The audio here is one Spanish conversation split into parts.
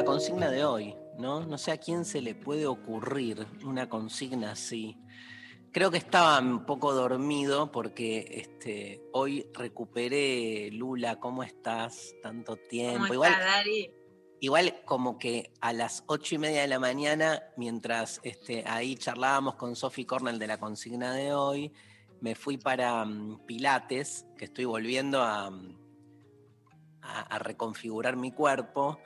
la consigna de hoy, ¿no? No sé a quién se le puede ocurrir una consigna así. Creo que estaba un poco dormido porque este, hoy recuperé, Lula, ¿cómo estás? Tanto tiempo. ¿Cómo igual, está, Dari? igual como que a las ocho y media de la mañana, mientras este, ahí charlábamos con Sophie Cornell de la consigna de hoy, me fui para mm, Pilates, que estoy volviendo a, mm, a- a reconfigurar mi cuerpo,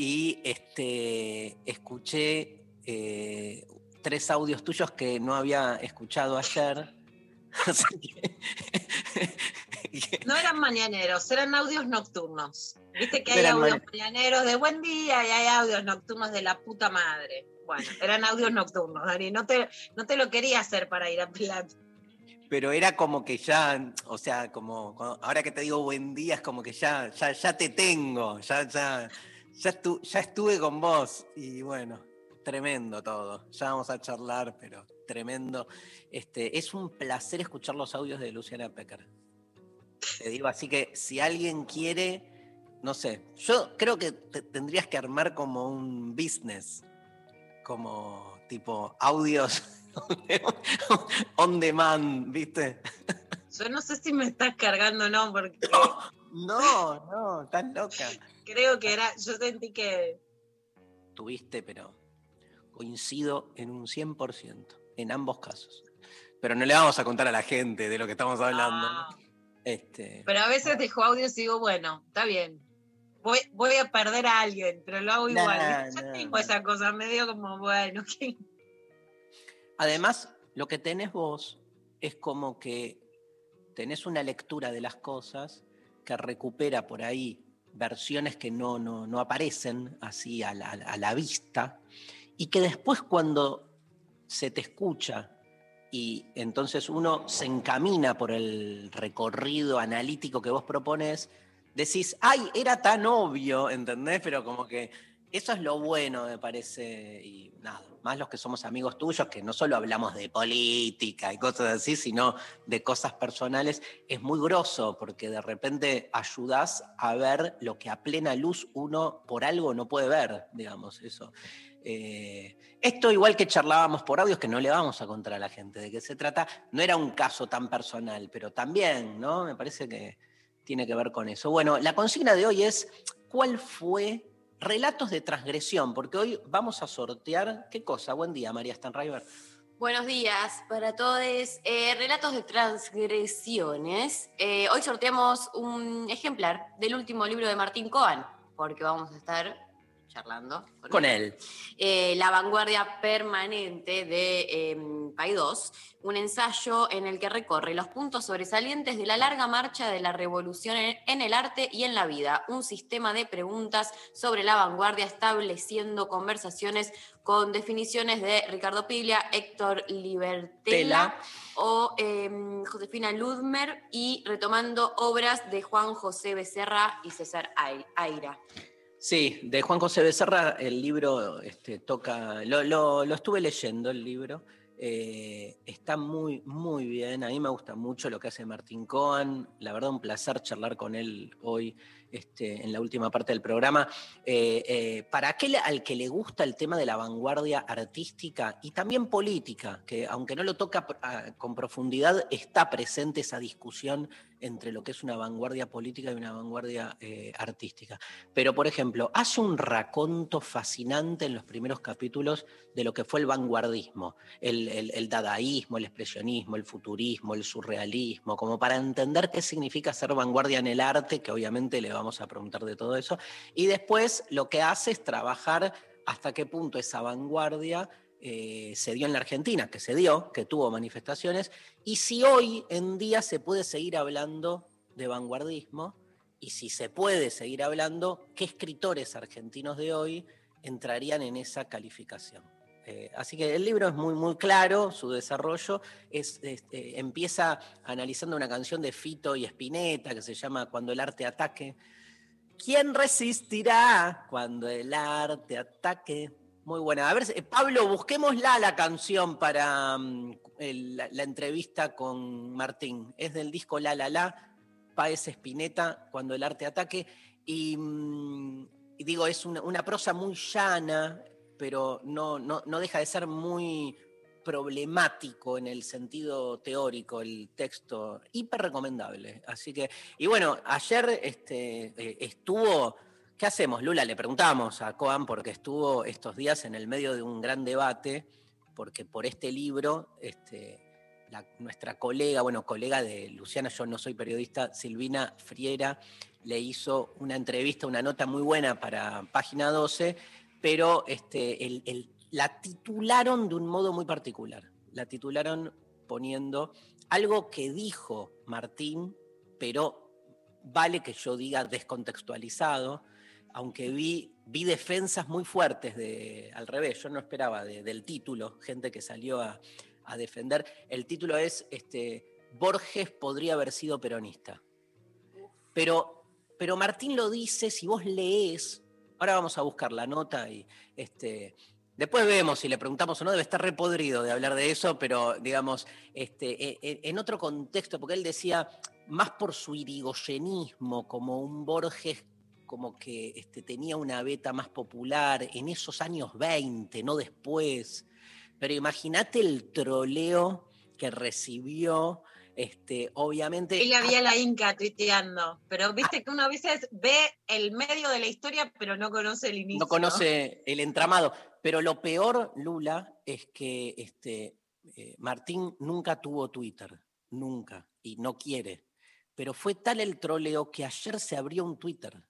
y este, escuché eh, tres audios tuyos que no había escuchado ayer. No eran mañaneros, eran audios nocturnos. Viste que hay Eran audios ma- mañaneros de buen día y hay audios nocturnos de la puta madre. Bueno, eran audios nocturnos, Dari. No te, no te lo quería hacer para ir a Pilates. pero era como que ya, o sea, como ahora que te digo buen día, es como que ya, ya, ya te tengo, ya, ya, ya, estu- ya estuve con vos. Y bueno, tremendo todo. Ya vamos a charlar, pero tremendo. Este, es un placer escuchar los audios de Luciana Pecker. Te digo, así que si alguien quiere, no sé, yo creo que te- tendrías que armar como un business, como tipo audios on demand, ¿viste? Yo no sé si me estás cargando o no, porque No, no, estás loca. creo que era, yo sentí que Tuviste, pero coincido en un 100%, en ambos casos. Pero no le vamos a contar a la gente de lo que estamos hablando. Ah, Este, pero a veces dejo audios y digo, bueno, está bien. Voy, voy a perder a alguien, pero lo hago Nah, igual. Nah, tengo nah. esa cosa medio como, bueno, ¿qué? Además, lo que tenés vos es como que tenés una lectura de las cosas recupera por ahí versiones que no, no, no aparecen así a la, a la vista y que después cuando se te escucha y entonces uno se encamina por el recorrido analítico que vos propones, decís, ay, era tan obvio, ¿entendés? Pero como que eso es lo bueno, me parece, y nada, más los que somos amigos tuyos, que no solo hablamos de política y cosas así, sino de cosas personales, es muy grosso, porque de repente ayudás a ver lo que a plena luz uno por algo no puede ver, digamos, eso. Eh, esto igual que charlábamos por audios, que no le vamos a contar a la gente de qué se trata, no era un caso tan personal, pero también, ¿no? Me parece que tiene que ver con eso. Bueno, la consigna de hoy es, ¿cuál fue relatos de transgresión? Porque hoy vamos a sortear, ¿qué cosa? Buen día, María Stanriver. Buenos días para todos. Eh, relatos de transgresiones. Eh, hoy sorteamos un ejemplar del último libro de Martín Coan, porque vamos a estar charlando Con él. eh, La vanguardia permanente de eh, Paidós, un ensayo en el que recorre los puntos sobresalientes de la larga marcha de la revolución en, en el arte y en la vida, un sistema de preguntas sobre la vanguardia estableciendo conversaciones con definiciones de Ricardo Piglia, Héctor Libertela Tela. o eh, Josefina Ludmer y retomando obras de Juan José Becerra y César Ai- Aira. Sí, de Juan José Becerra, el libro este, toca, lo, lo- estuve leyendo el libro, eh, está muy, muy bien, a mí me gusta mucho lo que hace Martín Cohen, la verdad un placer charlar con él hoy este, en la última parte del programa. Eh, eh, para aquel al que le gusta el tema de la vanguardia artística y también política, que aunque no lo toca ah, con profundidad, está presente esa discusión entre lo que es una vanguardia política y una vanguardia eh, artística. Pero, por ejemplo, hace un raconto fascinante en los primeros capítulos de lo que fue el vanguardismo, el, el, dadaísmo, el expresionismo, el futurismo, el surrealismo, como para entender qué significa ser vanguardia en el arte, que obviamente le vamos a preguntar de todo eso. Y después lo que hace es trabajar hasta qué punto esa vanguardia eh, se dio en la Argentina, que se dio, que tuvo manifestaciones, y si hoy en día se puede seguir hablando de vanguardismo, y si se puede seguir hablando, qué escritores argentinos de hoy entrarían en esa calificación. Eh, así que el libro es muy, muy claro, su desarrollo es, este, empieza analizando una canción de Fito y Spinetta que se llama Cuando el arte ataque. ¿Quién resistirá cuando el arte ataque? Muy buena. A ver, eh, Pablo, busquémosla la canción para mm, la, entrevista con Martín. Es del disco La La La, Paez Espineta, Cuando el arte ataque. Y, mm, digo, es una, prosa muy llana, pero no, no, no deja de ser muy problemático en el sentido teórico el texto, hiper recomendable. Así que, y bueno, ayer este, eh, estuvo ¿Qué hacemos, Lula? Le preguntamos a Coan porque estuvo estos días en el medio de un gran debate, porque por este libro, este, nuestra colega, bueno, colega de Luciana, yo no soy periodista, Silvina Friera, le hizo una entrevista, una nota muy buena para Página 12, pero este, la titularon de un modo muy particular. La titularon poniendo algo que dijo Martín, pero vale que yo diga descontextualizado, aunque vi, vi defensas muy fuertes de, al revés, yo no esperaba del título, gente que salió a, defender. El título es este, Borges podría haber sido peronista. Pero, pero Martín lo dice, si vos lees, ahora vamos a buscar la nota y este, después vemos si le preguntamos o no, debe estar repodrido de hablar de eso, pero digamos, este, e, e, en otro contexto, porque él decía, más por su irigoyenismo, como un Borges como que este, tenía una beta más popular en esos años 20, no después. Pero imagínate el troleo que recibió, este, obviamente. Él había la Inca tuiteando, pero viste que uno a veces ve el medio de la historia, pero no conoce el inicio. No conoce el entramado. Pero lo peor, Lula, es que este, eh, Martín nunca tuvo Twitter, nunca, y no quiere. Pero fue tal el troleo que ayer se abrió un Twitter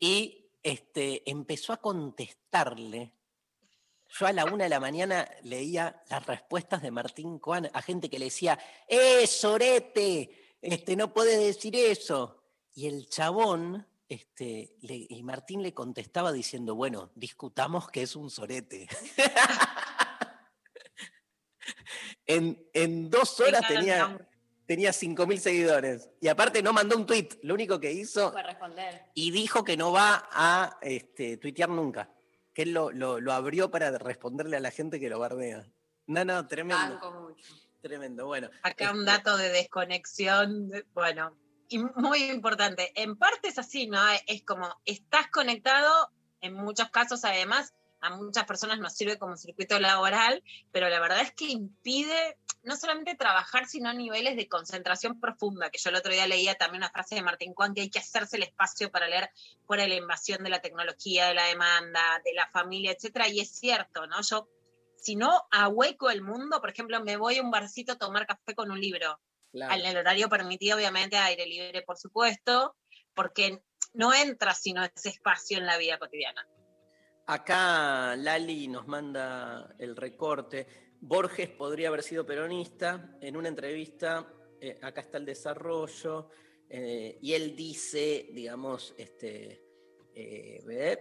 y este, empezó a contestarle. Yo a la una de la mañana leía las respuestas de Martín Coan a gente que le decía, ¡eh, Sorete! Este, no puedes decir eso. Y el chabón, este, y Martín le contestaba diciendo, bueno, discutamos que es un sorete. en, en, dos horas tenía, tenía 5.000 seguidores. Y aparte no mandó un tweet, lo único que hizo... Fue responder. Y dijo que no va a este, tuitear nunca. Que él lo, lo, abrió para responderle a la gente que lo bardea. No, no, tremendo. mucho. Tremendo, bueno. Acá un dato de desconexión, bueno, y muy importante. En parte es así, ¿no? Es como, estás conectado, en muchos casos además, a muchas personas nos sirve como circuito laboral, pero la verdad es que impide no solamente trabajar, sino niveles de concentración profunda, que yo el otro día leía también una frase de Martín Juan, que hay que hacerse el espacio para leer fuera de la invasión de la tecnología, de la demanda, de la familia, etcétera, y es cierto, ¿no? Yo, si no ahueco el mundo, por ejemplo, me voy a un barcito a tomar café con un libro, en el horario permitido, obviamente, aire libre, por supuesto, porque no entra sino ese espacio en la vida cotidiana. Acá Lali nos manda el recorte. Borges podría haber sido peronista. En una entrevista, eh, acá está el desarrollo, eh, y él dice, digamos, este, eh,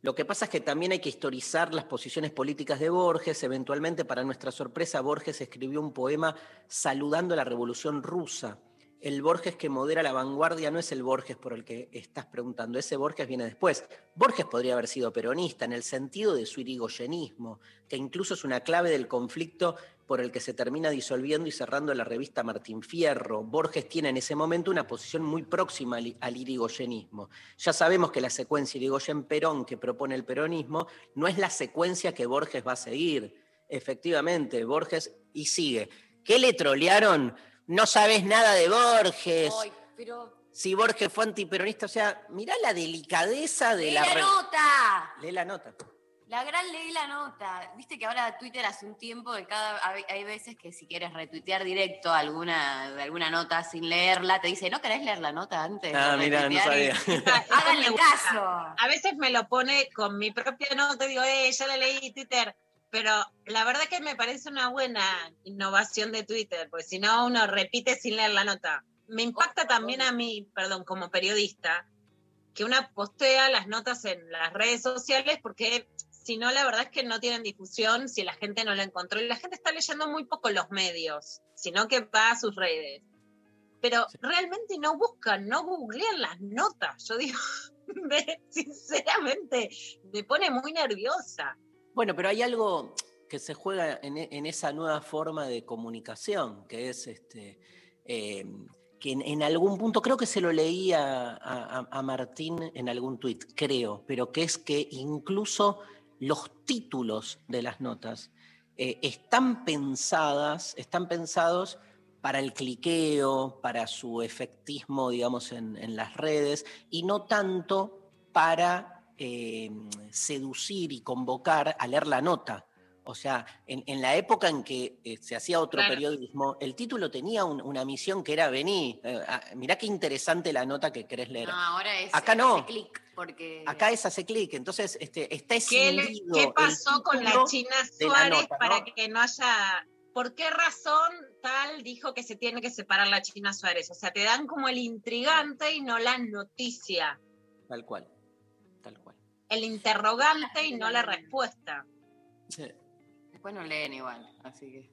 lo que pasa es que también hay que historizar las posiciones políticas de Borges. Eventualmente, para nuestra sorpresa, Borges escribió un poema saludando a la Revolución Rusa el Borges que modera la vanguardia no es el Borges por el que estás preguntando, ese Borges viene después. Borges podría haber sido peronista en el sentido de su irigoyenismo, que incluso es una clave del conflicto por el que se termina disolviendo y cerrando la revista Martín Fierro. Borges tiene en ese momento una posición muy próxima al, irigoyenismo. Ya sabemos que la secuencia Irigoyen-Perón que propone el peronismo no es la secuencia que Borges va a seguir. Efectivamente, Borges y sigue. ¿Qué le trolearon? No sabes nada de Borges. Ay, pero. Si Borges fue antiperonista, o sea, mirá la delicadeza de ¡Lee la... nota! Lee la nota. La gran ley la nota. Viste que ahora Twitter hace un tiempo que cada hay- veces que si quieres retuitear directo alguna alguna nota sin leerla, te dice, ¿no querés leer la nota antes? Ah, mira, no retuitear?" Y- sabía. Háganle caso. A veces me lo pone con mi propia nota, digo, eh, ya la leí Twitter. Pero la verdad que me parece una buena innovación de Twitter, porque si no uno repite sin leer la nota. Me impacta también a mí, perdón, como periodista, que una postea las notas en las redes sociales porque si no, la verdad es que no tienen difusión si la gente no la encontró. Y la gente está leyendo muy poco los medios, sino que va a sus redes. Pero Sí. realmente no buscan, no googlean las notas. Yo digo, me- sinceramente, me pone muy nerviosa. Bueno, pero hay algo que se juega en, e- en esa nueva forma de comunicación, que es este, eh, que en, algún punto, creo que se lo leí a, Martín en algún tuit, creo, pero que es que incluso los títulos de las notas eh, están pensadas, están pensados para el cliqueo, para su efectismo, digamos, en las redes, y no tanto para eh, seducir y convocar a leer la nota. O sea, en, en la época en que eh, se hacía otro Claro. periodismo, el título tenía un- una misión que era vení, eh, mirá qué interesante la nota que querés leer. No, ahora es Acá no. ese clic, porque Acá es hace clic, entonces este, está ¿Qué, le- escindido qué pasó con la China la Suárez nota, para ¿no? que no haya... ¿Por qué razón tal dijo que se tiene que separar la China Suárez? O sea, te dan como el intrigante y no la noticia. Tal cual. El interrogante y no la respuesta. Sí. después no leen igual, así que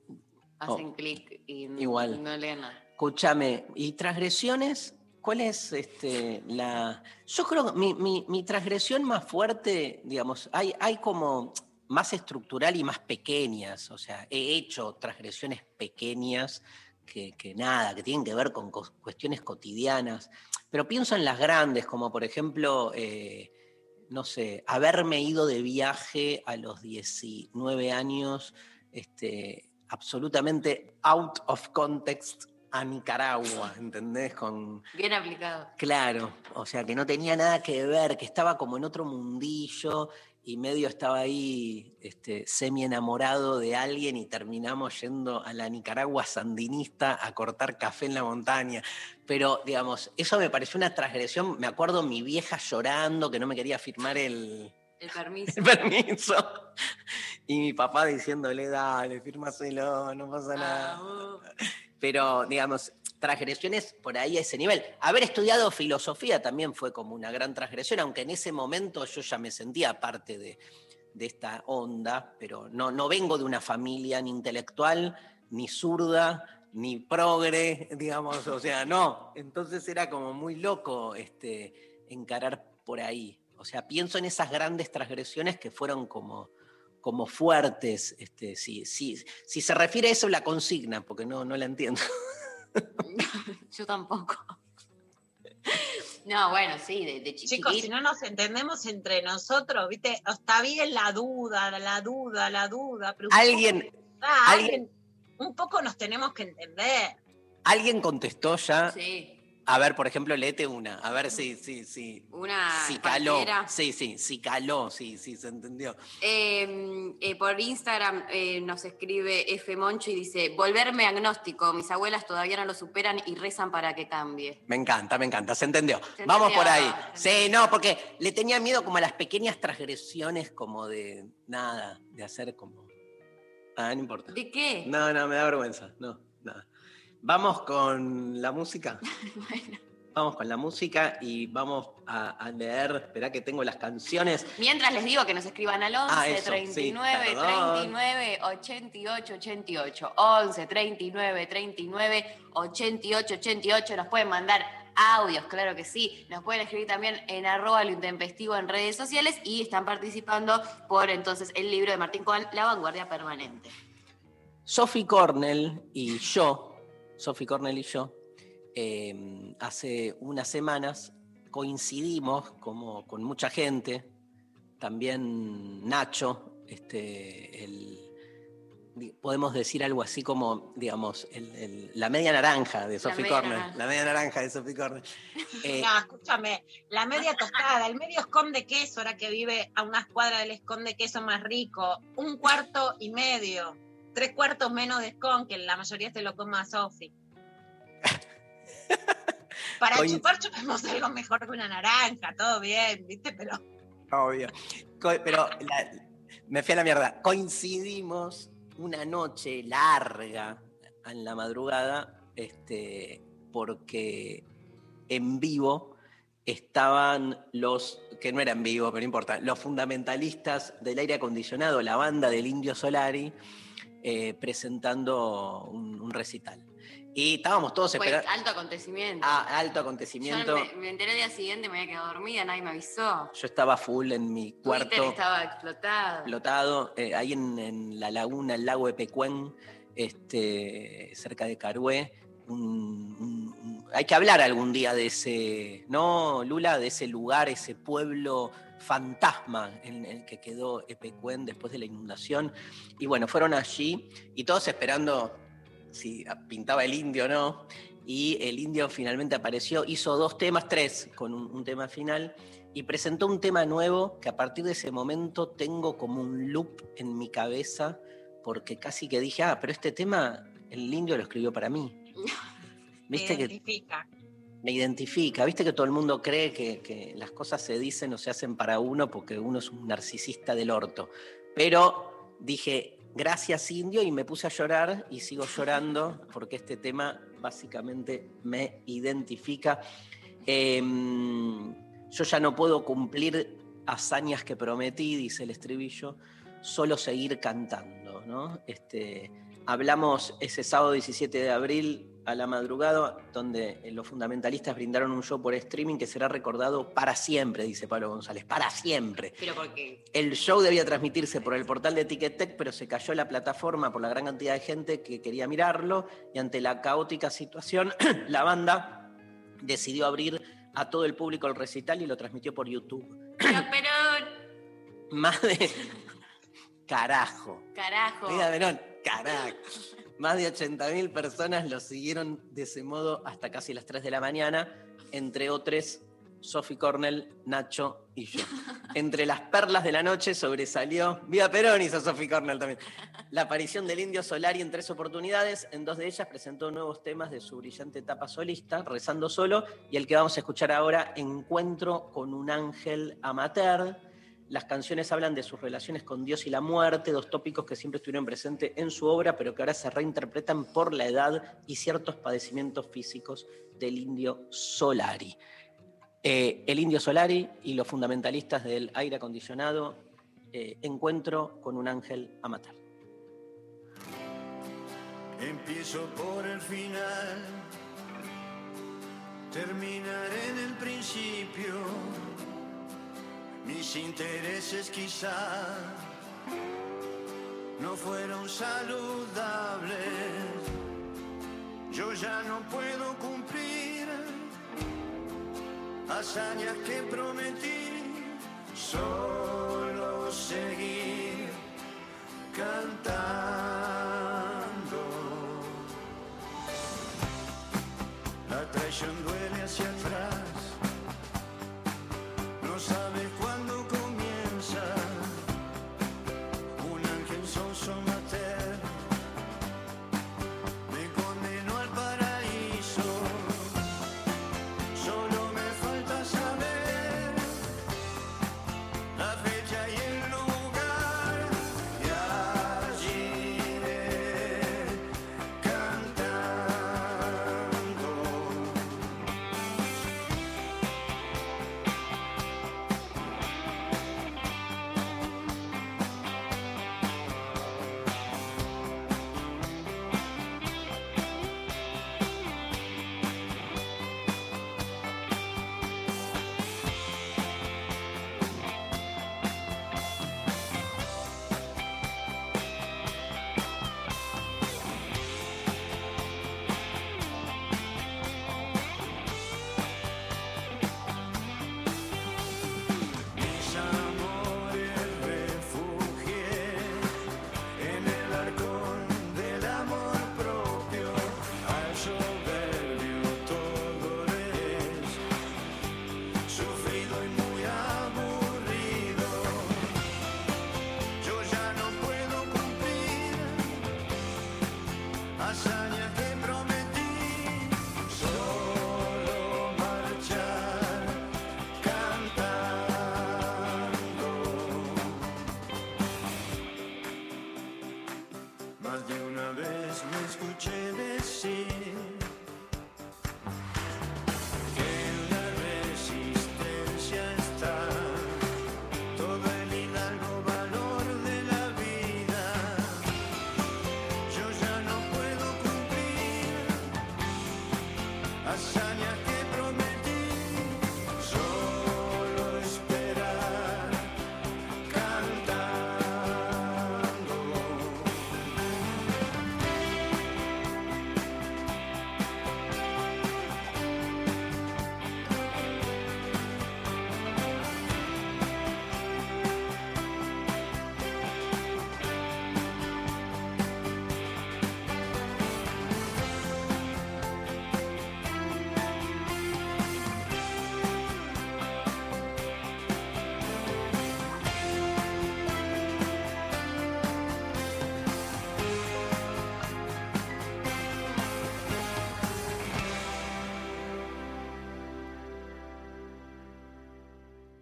hacen clic y Oh. Igual. no leen nada. Escúchame, ¿y transgresiones? ¿Cuál es este, la...? Yo creo que mi, mi- mi transgresión más fuerte, digamos, hay, hay como más estructural y más pequeñas, o sea, he hecho transgresiones pequeñas que, que nada, que tienen que ver con cuestiones cotidianas, pero pienso en las grandes, como por ejemplo, eh, no sé, haberme ido de viaje a los 19 años, este, absolutamente out of context a Nicaragua, ¿entendés? Con, Bien aplicado. Claro, o sea, que no tenía nada que ver, que estaba como en otro mundillo y medio estaba ahí este, semi enamorado de alguien y terminamos yendo a la Nicaragua sandinista a cortar café en la montaña. Pero, digamos, eso me pareció una transgresión. Me acuerdo mi vieja llorando que no me quería firmar el, El permiso. el permiso. Y mi papá diciéndole, dale, fírmaselo, no pasa nada Ah, uh. Pero digamos, transgresiones por ahí a ese nivel. Haber estudiado filosofía también fue como una gran transgresión, aunque en ese momento yo ya me sentía parte de, de esta onda, pero no, no vengo de una familia ni intelectual, ni zurda, ni progre, digamos, o sea, no. Entonces era como muy loco este, encarar por ahí. O sea, pienso en esas grandes transgresiones que fueron como, como fuertes. Este, si, si, si se refiere a eso, la consigna, porque no, no la entiendo. Yo tampoco. No, bueno, sí, de, de chi- Chicos, si no nos entendemos entre nosotros, ¿viste? Está bien la duda, la duda, la duda. Pero Alguien, ah, alguien- alguien- un poco nos tenemos que entender. alguien contestó ya. Sí, A ver, por ejemplo, léete una. A ver si, si, si, una si caló. Sí, sí, si caló, sí, sí, se entendió. Eh, eh, por Instagram eh, nos escribe F. Moncho y dice, volverme agnóstico, mis abuelas todavía no lo superan y rezan para que cambie. Me encanta, me encanta, se entendió. Se Vamos entendió, por ahí. Sí, no, porque le tenía miedo como a las pequeñas transgresiones, como de nada, de hacer como. Ah, no importa. ¿De qué? No, no, me da vergüenza. No, nada. Vamos con la música. Bueno. Vamos con la música y vamos a, a leer. Esperá que tengo las canciones. Mientras les digo que nos escriban al 11 Ah, eso, sí, 39 perdón. 39 88 88. 11 39 39 88 88. Nos pueden mandar audios, claro que sí. Nos pueden escribir también en arroba lo intempestivo en redes sociales y están participando por entonces el libro de Martín Cohen, La vanguardia permanente. Sophie Cornell y yo, Sophie Cornell y yo, eh, hace unas semanas coincidimos como con mucha gente, también Nacho, este, el podemos decir algo así como, digamos, el- el- la media naranja de Sophie naranja. La media naranja de Sophie Cornell. Eh, No, escúchame, la media tostada, el medio scone de queso, ahora que vive a unas cuadras del scone de queso más rico, un cuarto y medio, tres cuartos menos de scone, que la mayoría se lo coma a Sofi. Para chupar, chupemos algo mejor que una naranja, todo bien, ¿viste? Pero Obvio. Co- Pero la- me fui a la mierda. Coincidimos una noche larga en la madrugada, este, porque en vivo estaban los, que no eran vivo, pero no importa, los fundamentalistas del aire acondicionado, la banda del Indio Solari, eh, presentando un, un recital. Y estábamos todos Fue esperando. alto acontecimiento. Ah, alto Yo acontecimiento. me, me enteré el día siguiente, me había quedado dormida, nadie me avisó. Yo estaba full en mi Twitter cuarto. estaba explotado. explotado, eh, ahí en, en la laguna, el lago de Pecuén, este, cerca de Carué. un- un- un- hay que hablar algún día de ese, ¿no, Lula? De ese lugar, ese pueblo fantasma en el que quedó Epecuén después de la inundación. Y bueno, fueron allí y todos esperando si pintaba el indio o no. Y el indio finalmente apareció, hizo dos temas, tres, con un, un tema final, y presentó un tema nuevo que a partir de ese momento tengo como un loop en mi cabeza, porque casi que dije, ah, pero este tema el indio lo escribió para mí. Viste que. Me identifica, viste que todo el mundo cree que, que las cosas se dicen o se hacen para uno porque uno es un narcisista del orto. Pero dije, gracias indio, y me puse a llorar y sigo llorando porque este tema básicamente me identifica. Em, yo ya no puedo cumplir hazañas que prometí, dice el estribillo, solo seguir cantando. ¿no? Este, hablamos ese sábado 17 de abril a la madrugada, donde eh, los fundamentalistas brindaron un show por streaming que será recordado para siempre, dice Pablo González, para siempre. Pero porque El show debía transmitirse por el portal de Ticketek, pero se cayó la plataforma por la gran cantidad de gente que quería mirarlo y ante la caótica situación, la banda decidió abrir a todo el público el recital y lo transmitió por YouTube. Pero, pero, Más de... Carajo. carajo. Mira, Verón, carajo. Más de 80.000 personas lo siguieron de ese modo hasta casi las 3 de la mañana, entre otros Sophie Cornell, Nacho y yo. Entre las perlas de la noche sobresalió, viva Perón hizo Sophie Cornell también, la aparición del Indio Solari en tres oportunidades, en dos de ellas presentó nuevos temas de su brillante etapa solista, Rezando Solo, y el que vamos a escuchar ahora, Encuentro con un ángel amateur, las canciones hablan de sus relaciones con Dios y la muerte, dos tópicos que siempre estuvieron presentes en su obra, pero que ahora se reinterpretan por la edad y ciertos padecimientos físicos del indio Solari. Eh, el indio Solari y los fundamentalistas del aire acondicionado, eh, encuentro con un ángel a matar. Empiezo por el final, terminaré en el principio. Mis intereses quizá no fueron saludables. Yo ya no puedo cumplir hazañas que prometí, solo seguir cantando.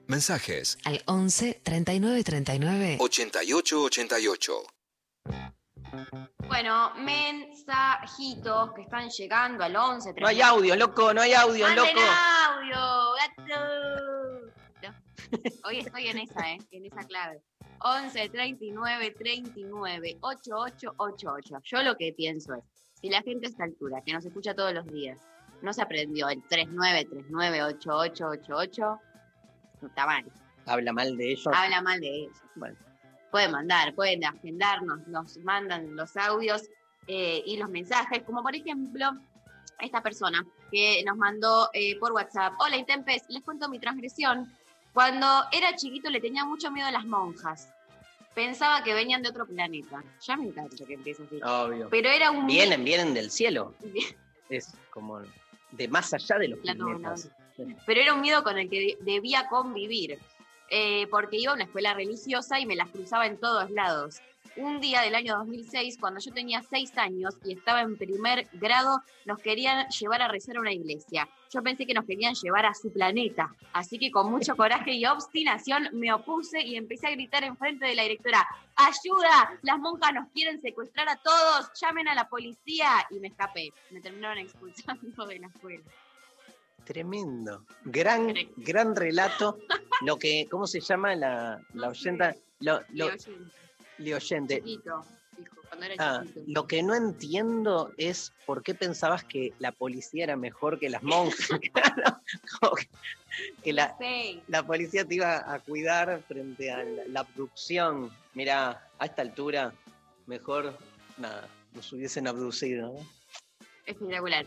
Mensajes Al 11 39 39 88 88. Bueno, mensajitos que están llegando al 11. No hay audio, loco, no hay audio, ¡Manden loco. audio, gato! No. Hoy estoy en esa, ¿eh? En esa clave. 11 39 39 8888. Yo lo que pienso es, si la gente a esta altura, que nos escucha todos los días, no se aprendió el 3939 8888, no está mal. Habla mal de ellos. Habla mal de ellos. Bueno. Pueden mandar, pueden agendarnos, nos mandan los audios eh, y los mensajes, como por ejemplo esta persona que nos mandó eh, por WhatsApp. Hola Intempes, les cuento mi transgresión. Cuando era chiquito le tenía mucho miedo a las monjas. Pensaba que venían de otro planeta. Ya me encanta que empiece así. Obvio. Pero era un Vienen, vienen del cielo. Es como de más allá de los planetas. Pero era un miedo con el que de- debía convivir, eh, porque iba a una escuela religiosa y me las cruzaba en todos lados. Un día del año 2006, cuando yo tenía seis años y estaba en primer grado, nos querían llevar a rezar a una iglesia. Yo pensé que nos querían llevar a su planeta, así que con mucho coraje y obstinación me opuse y empecé a gritar enfrente de la directora, ¡Ayuda! Las monjas nos quieren secuestrar a todos, llamen a la policía. Y me escapé, me terminaron expulsando de la escuela. Tremendo. Gran, gran relato. Lo que, ¿cómo se llama la, la oyenta? Lo, lo-. Chiquito, cuando era Ah, lo que no entiendo es por qué pensabas que la policía era mejor que las monjas. Que, la, Sí, la policía te iba a cuidar frente a la, la abducción. Mira, a esta altura, mejor nada, nos hubiesen abducido. espectacular.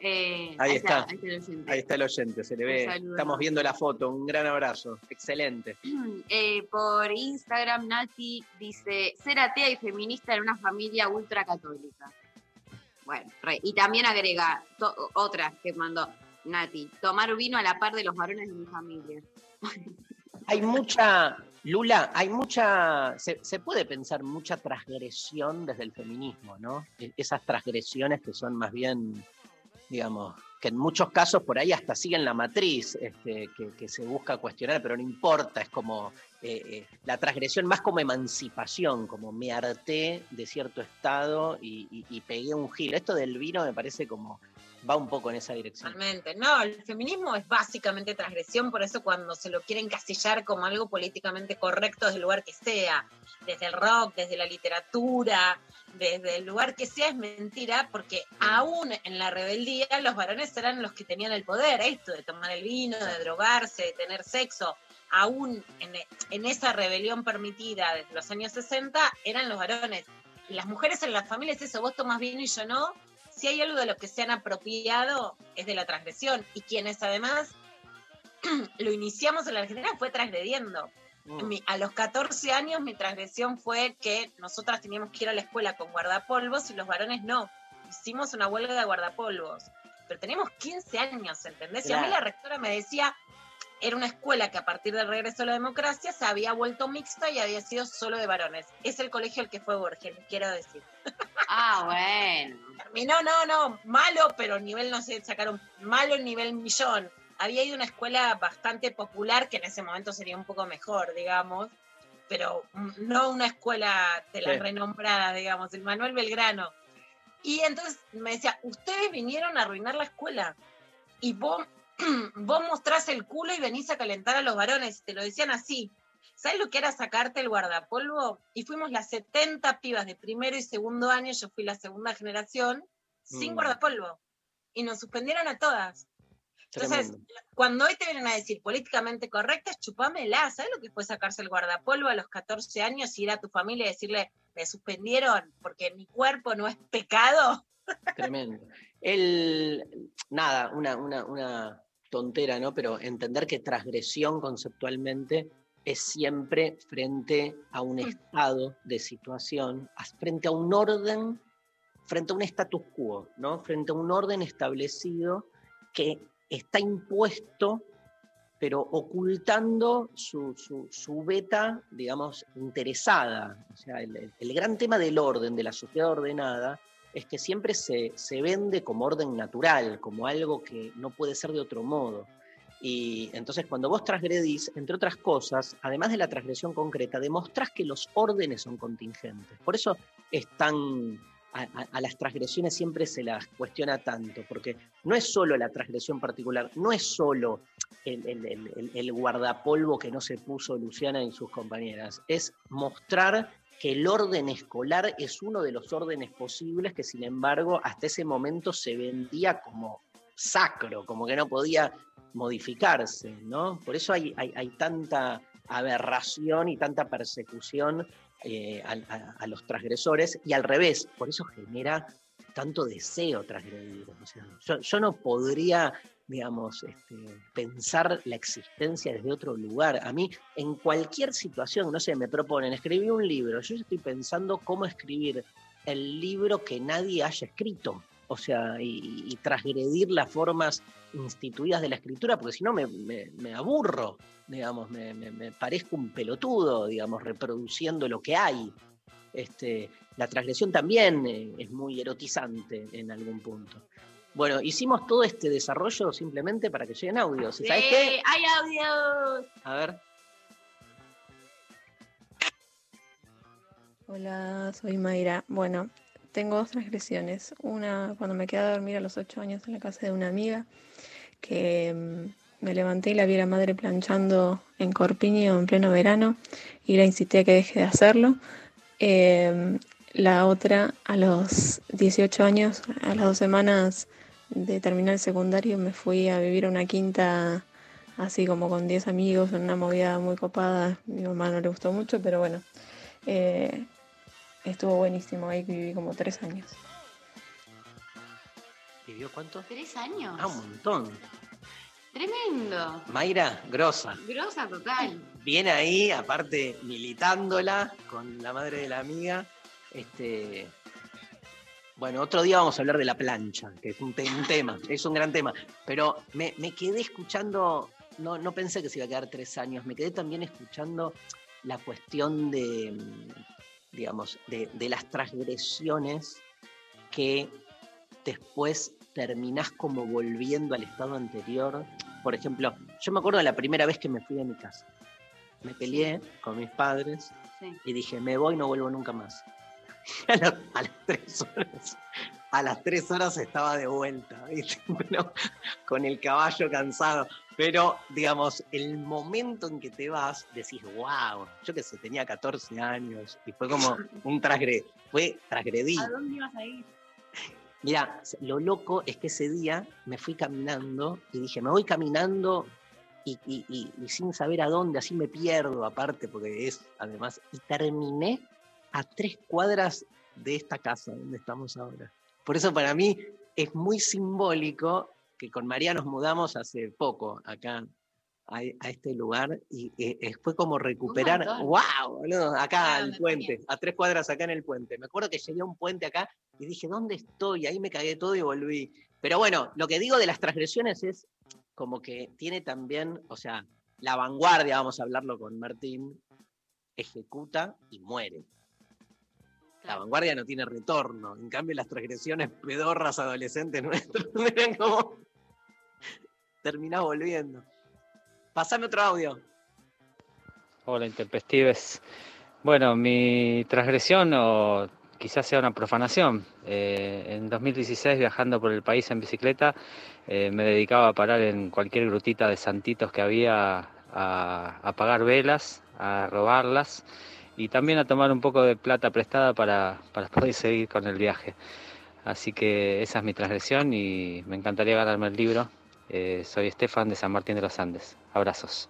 Eh, Ahí está. Ahí está el oyente. Ahí está el oyente, se le Un ve. saludo Estamos viendo la foto. Un gran abrazo. Excelente. Eh, por Instagram, Nati dice: ser atea y feminista en una familia ultracatólica. Bueno, re- y también agrega to- otra que mandó Nati: tomar vino a la par de los varones de mi familia. Hay mucha, Lula, hay mucha, se, se puede pensar mucha transgresión desde el feminismo, ¿no? E- Esas transgresiones que son más bien, digamos, que en muchos casos por ahí hasta siguen la matriz este, que, se busca cuestionar, pero no importa, es como eh, eh, la transgresión más como emancipación, como me harté de cierto estado y- y pegué un giro. Esto del vino me parece como va un poco en esa dirección. Totalmente. No, el feminismo es básicamente transgresión, por eso cuando se lo quieren encasillar como algo políticamente correcto desde el lugar que sea, desde el rock, desde la literatura, desde el lugar que sea, es mentira, porque aún en la rebeldía los varones eran los que tenían el poder, esto de tomar el vino, de drogarse, de tener sexo. Aún en, en esa rebelión permitida desde los años 60 eran los varones. Las mujeres en las familias, eso, vos tomas vino y yo no, si hay algo de lo que se han apropiado es de la transgresión y quienes además lo iniciamos en la Argentina fue transgrediendo. Mm. A los 14 años mi transgresión fue que nosotras teníamos que ir a la escuela con guardapolvos y los varones no. Hicimos una huelga de guardapolvos. Pero teníamos 15 años, ¿entendés? Y a mí la rectora me decía, era una escuela que a partir del regreso a la democracia se había vuelto mixta y había sido solo de varones. Es el colegio al que fue Borges, quiero decir. Ah, bueno. Terminó, no, no, malo, pero nivel, no sé, sacaron malo nivel millón. Había ido a una escuela bastante popular, que en ese momento sería un poco mejor, digamos, pero mm, no una escuela de las Sí. renombradas, digamos, el Manuel Belgrano. Y entonces me decía, ustedes vinieron a arruinar la escuela y vos, vos mostrás el culo y venís a calentar a los varones, te lo decían así. ¿Sabes lo que era sacarte el guardapolvo? Y fuimos las 70 pibas de primero y segundo año, yo fui la segunda generación, sin Mm. guardapolvo. y nos suspendieron a todas. Entonces, Tremendo. cuando hoy te vienen a decir políticamente correctas, chupámela. ¿Sabes lo que fue sacarse el guardapolvo a los 14 años y ir a tu familia y decirle, me suspendieron porque mi cuerpo no es pecado? Tremendo. El, nada, una, una, una tontera, ¿no? Pero entender que transgresión conceptualmente es siempre frente a un estado de situación, frente a un orden, frente a un status quo, ¿no? Frente a un orden establecido que está impuesto, pero ocultando su, su, su beta, digamos, interesada. O sea, el- el- el gran tema del orden, de la sociedad ordenada, es que siempre se, se vende como orden natural, como algo que no puede ser de otro modo. Y entonces cuando vos transgredís, entre otras cosas, además de la transgresión concreta, demostrás que los órdenes son contingentes. Por eso es tan... A, las transgresiones siempre se las cuestiona tanto, porque no es solo la transgresión particular, no es solo el- el guardapolvo que no se puso Luciana y sus compañeras, es mostrar que el orden escolar es uno de los órdenes posibles que sin embargo hasta ese momento se vendía como sacro, como que no podía modificarse, ¿no? Por eso hay, hay- hay tanta aberración y tanta persecución eh, a, los transgresores y al revés, por eso genera tanto deseo transgredir. Yo no podría, digamos, este, pensar la existencia desde otro lugar. A mí, en cualquier situación, no sé, me proponen escribir un libro, yo estoy pensando cómo escribir el libro que nadie haya escrito. O sea, y, y transgredir las formas instituidas de la escritura, porque si no me, me- me aburro, digamos, me, me- me parezco un pelotudo, digamos, reproduciendo lo que hay. Este, la transgresión también eh, es muy erotizante en algún punto. Bueno, hicimos todo este desarrollo simplemente para que lleguen audios. ¿Y sabes qué? Sí, ¡Hay audios! A ver. Hola, soy Mayra. Bueno, tengo dos transgresiones. Una cuando me quedé a dormir a los ocho años en la casa de una amiga, que mm, me levanté y la vi a la madre planchando en Corpiño en pleno verano y la incité a que deje de hacerlo. Em, la otra, a los 18 años, a las dos semanas de terminar el secundario, me fui a vivir a una quinta así como con 10 amigos, en una movida muy copada. Mi mamá no le gustó mucho, pero bueno. Eh, estuvo buenísimo, ahí viví como tres años. ¿Vivió cuánto? ¿Tres años? Ah, un montón. Tremendo. Mayra, grosa. Grosa total. Viene ahí, aparte militándola con la madre de la amiga. Este, bueno, otro día vamos a hablar de la plancha, que es un, te- un tema, es un gran tema. Pero me, me quedé escuchando, no, no pensé que se iba a quedar tres años, me quedé también escuchando la cuestión de, digamos, de, de las transgresiones que después terminás como volviendo al estado anterior. Por ejemplo, yo me acuerdo de la primera vez que me fui de mi casa. Me peleé con mis padres Sí. y dije, me voy, no vuelvo nunca más. A las tres horas, a las tres horas estaba de vuelta, ¿viste? Con el caballo cansado. Pero, digamos, el momento en que te vas, decís, wow, yo que sé, tenía 14 años y fue como un trasgre, fue transgredí. ¿A dónde ibas a ir? Mira, lo loco es que ese día me fui caminando y dije, me voy caminando y, y- y- y sin saber a dónde, así me pierdo aparte, porque es además, y terminé a tres cuadras de esta casa donde estamos ahora. Por eso para mí es muy simbólico que con María nos mudamos hace poco acá a, a este lugar y eh, fue como recuperar, wow, acá Ah, al ¿dónde puente, a tres cuadras acá en el puente. Me acuerdo que llegué a un puente acá y dije, ¿dónde estoy? Ahí me cagué todo y volví. Pero bueno, lo que digo de las transgresiones es como que tiene también, o sea, la vanguardia, vamos a hablarlo con Martín, ejecuta y muere. La vanguardia no tiene retorno. En cambio, las transgresiones pedorras adolescentes nuestros eran como. terminás volviendo. Pasame otro audio. Hola, Intempestives. Bueno, mi transgresión o quizás sea una profanación. eh, en 2016, viajando por el país en bicicleta, eh, me dedicaba a parar en cualquier grutita de santitos que había a, a pagar velas, a robarlas y también a tomar un poco de plata prestada para, para poder seguir con el viaje. Así que esa es mi transgresión y me encantaría ganarme el libro. Eh, soy Estefan de San Martín de los Andes. Abrazos.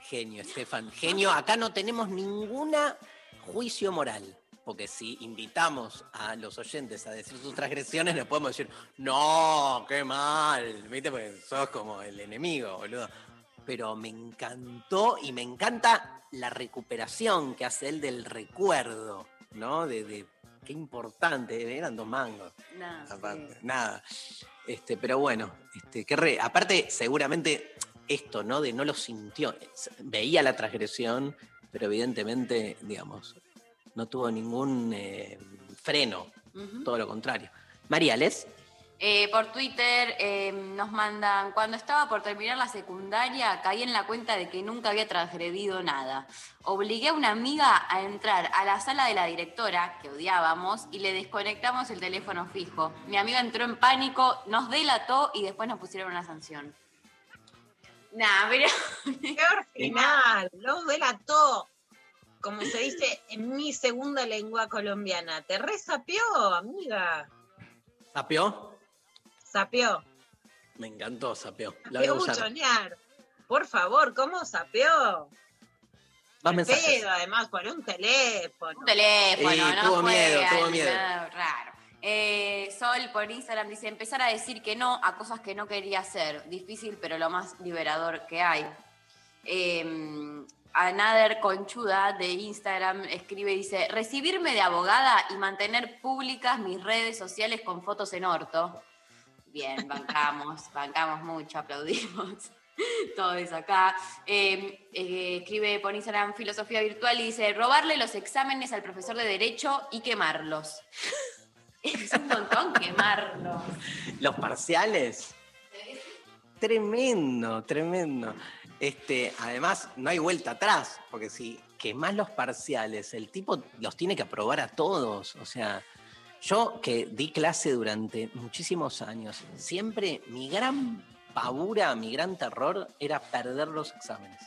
Genio, Estefan. Genio, acá no tenemos ninguna juicio moral. Porque si invitamos a los oyentes a decir sus transgresiones, les podemos decir, no, qué mal. ¿Viste? Porque sos como el enemigo, boludo. Pero me encantó y me encanta la recuperación que hace él del recuerdo, ¿no? De, de- qué importante, eran dos mangos. No, aparte, sí. nada. Este, pero bueno, este, qué re- aparte, seguramente esto, ¿no? De no lo sintió. Veía la transgresión, pero evidentemente, digamos, no tuvo ningún eh, freno, todo lo contrario. María, ¿les? Eh, por Twitter eh, nos mandan, cuando estaba por terminar la secundaria, caí en la cuenta de que nunca había transgredido nada. Obligué a una amiga a entrar a la sala de la directora, que odiábamos, y le desconectamos el teléfono fijo. Mi amiga entró en pánico, nos delató y después nos pusieron una sanción. Nah, pero... Peor final, lo delató. Como se dice en mi segunda lengua colombiana. Te resapió, amiga. ¿Sapeó? Sapió. Me encantó, sapeó. La voy a Sapió usar. buchonear. Por favor, ¿cómo sapió? Más mensajes. pedo, además, por un teléfono. Un teléfono, no tuvo miedo, tuvo miedo. raro. Eh, Sol por Instagram dice, empezar a decir que no a cosas que no quería hacer. Difícil, pero lo más liberador que hay. Eh, Another Conchuda de Instagram escribe, dice, recibirme de abogada y mantener públicas mis redes sociales con fotos en orto. Bien, bancamos, bancamos mucho, aplaudimos. Todo eso acá. Eh, eh, escribe por Instagram Filosofía Virtual y dice, robarle los exámenes al profesor de Derecho y quemarlos. Es un montón quemarlos. Los parciales. Tremendo, tremendo. Este, además, no hay vuelta atrás, porque si quemás los parciales, el tipo los tiene que aprobar a todos. O sea, yo que di clase durante muchísimos años, siempre mi gran pavura, mi gran terror era perder los exámenes.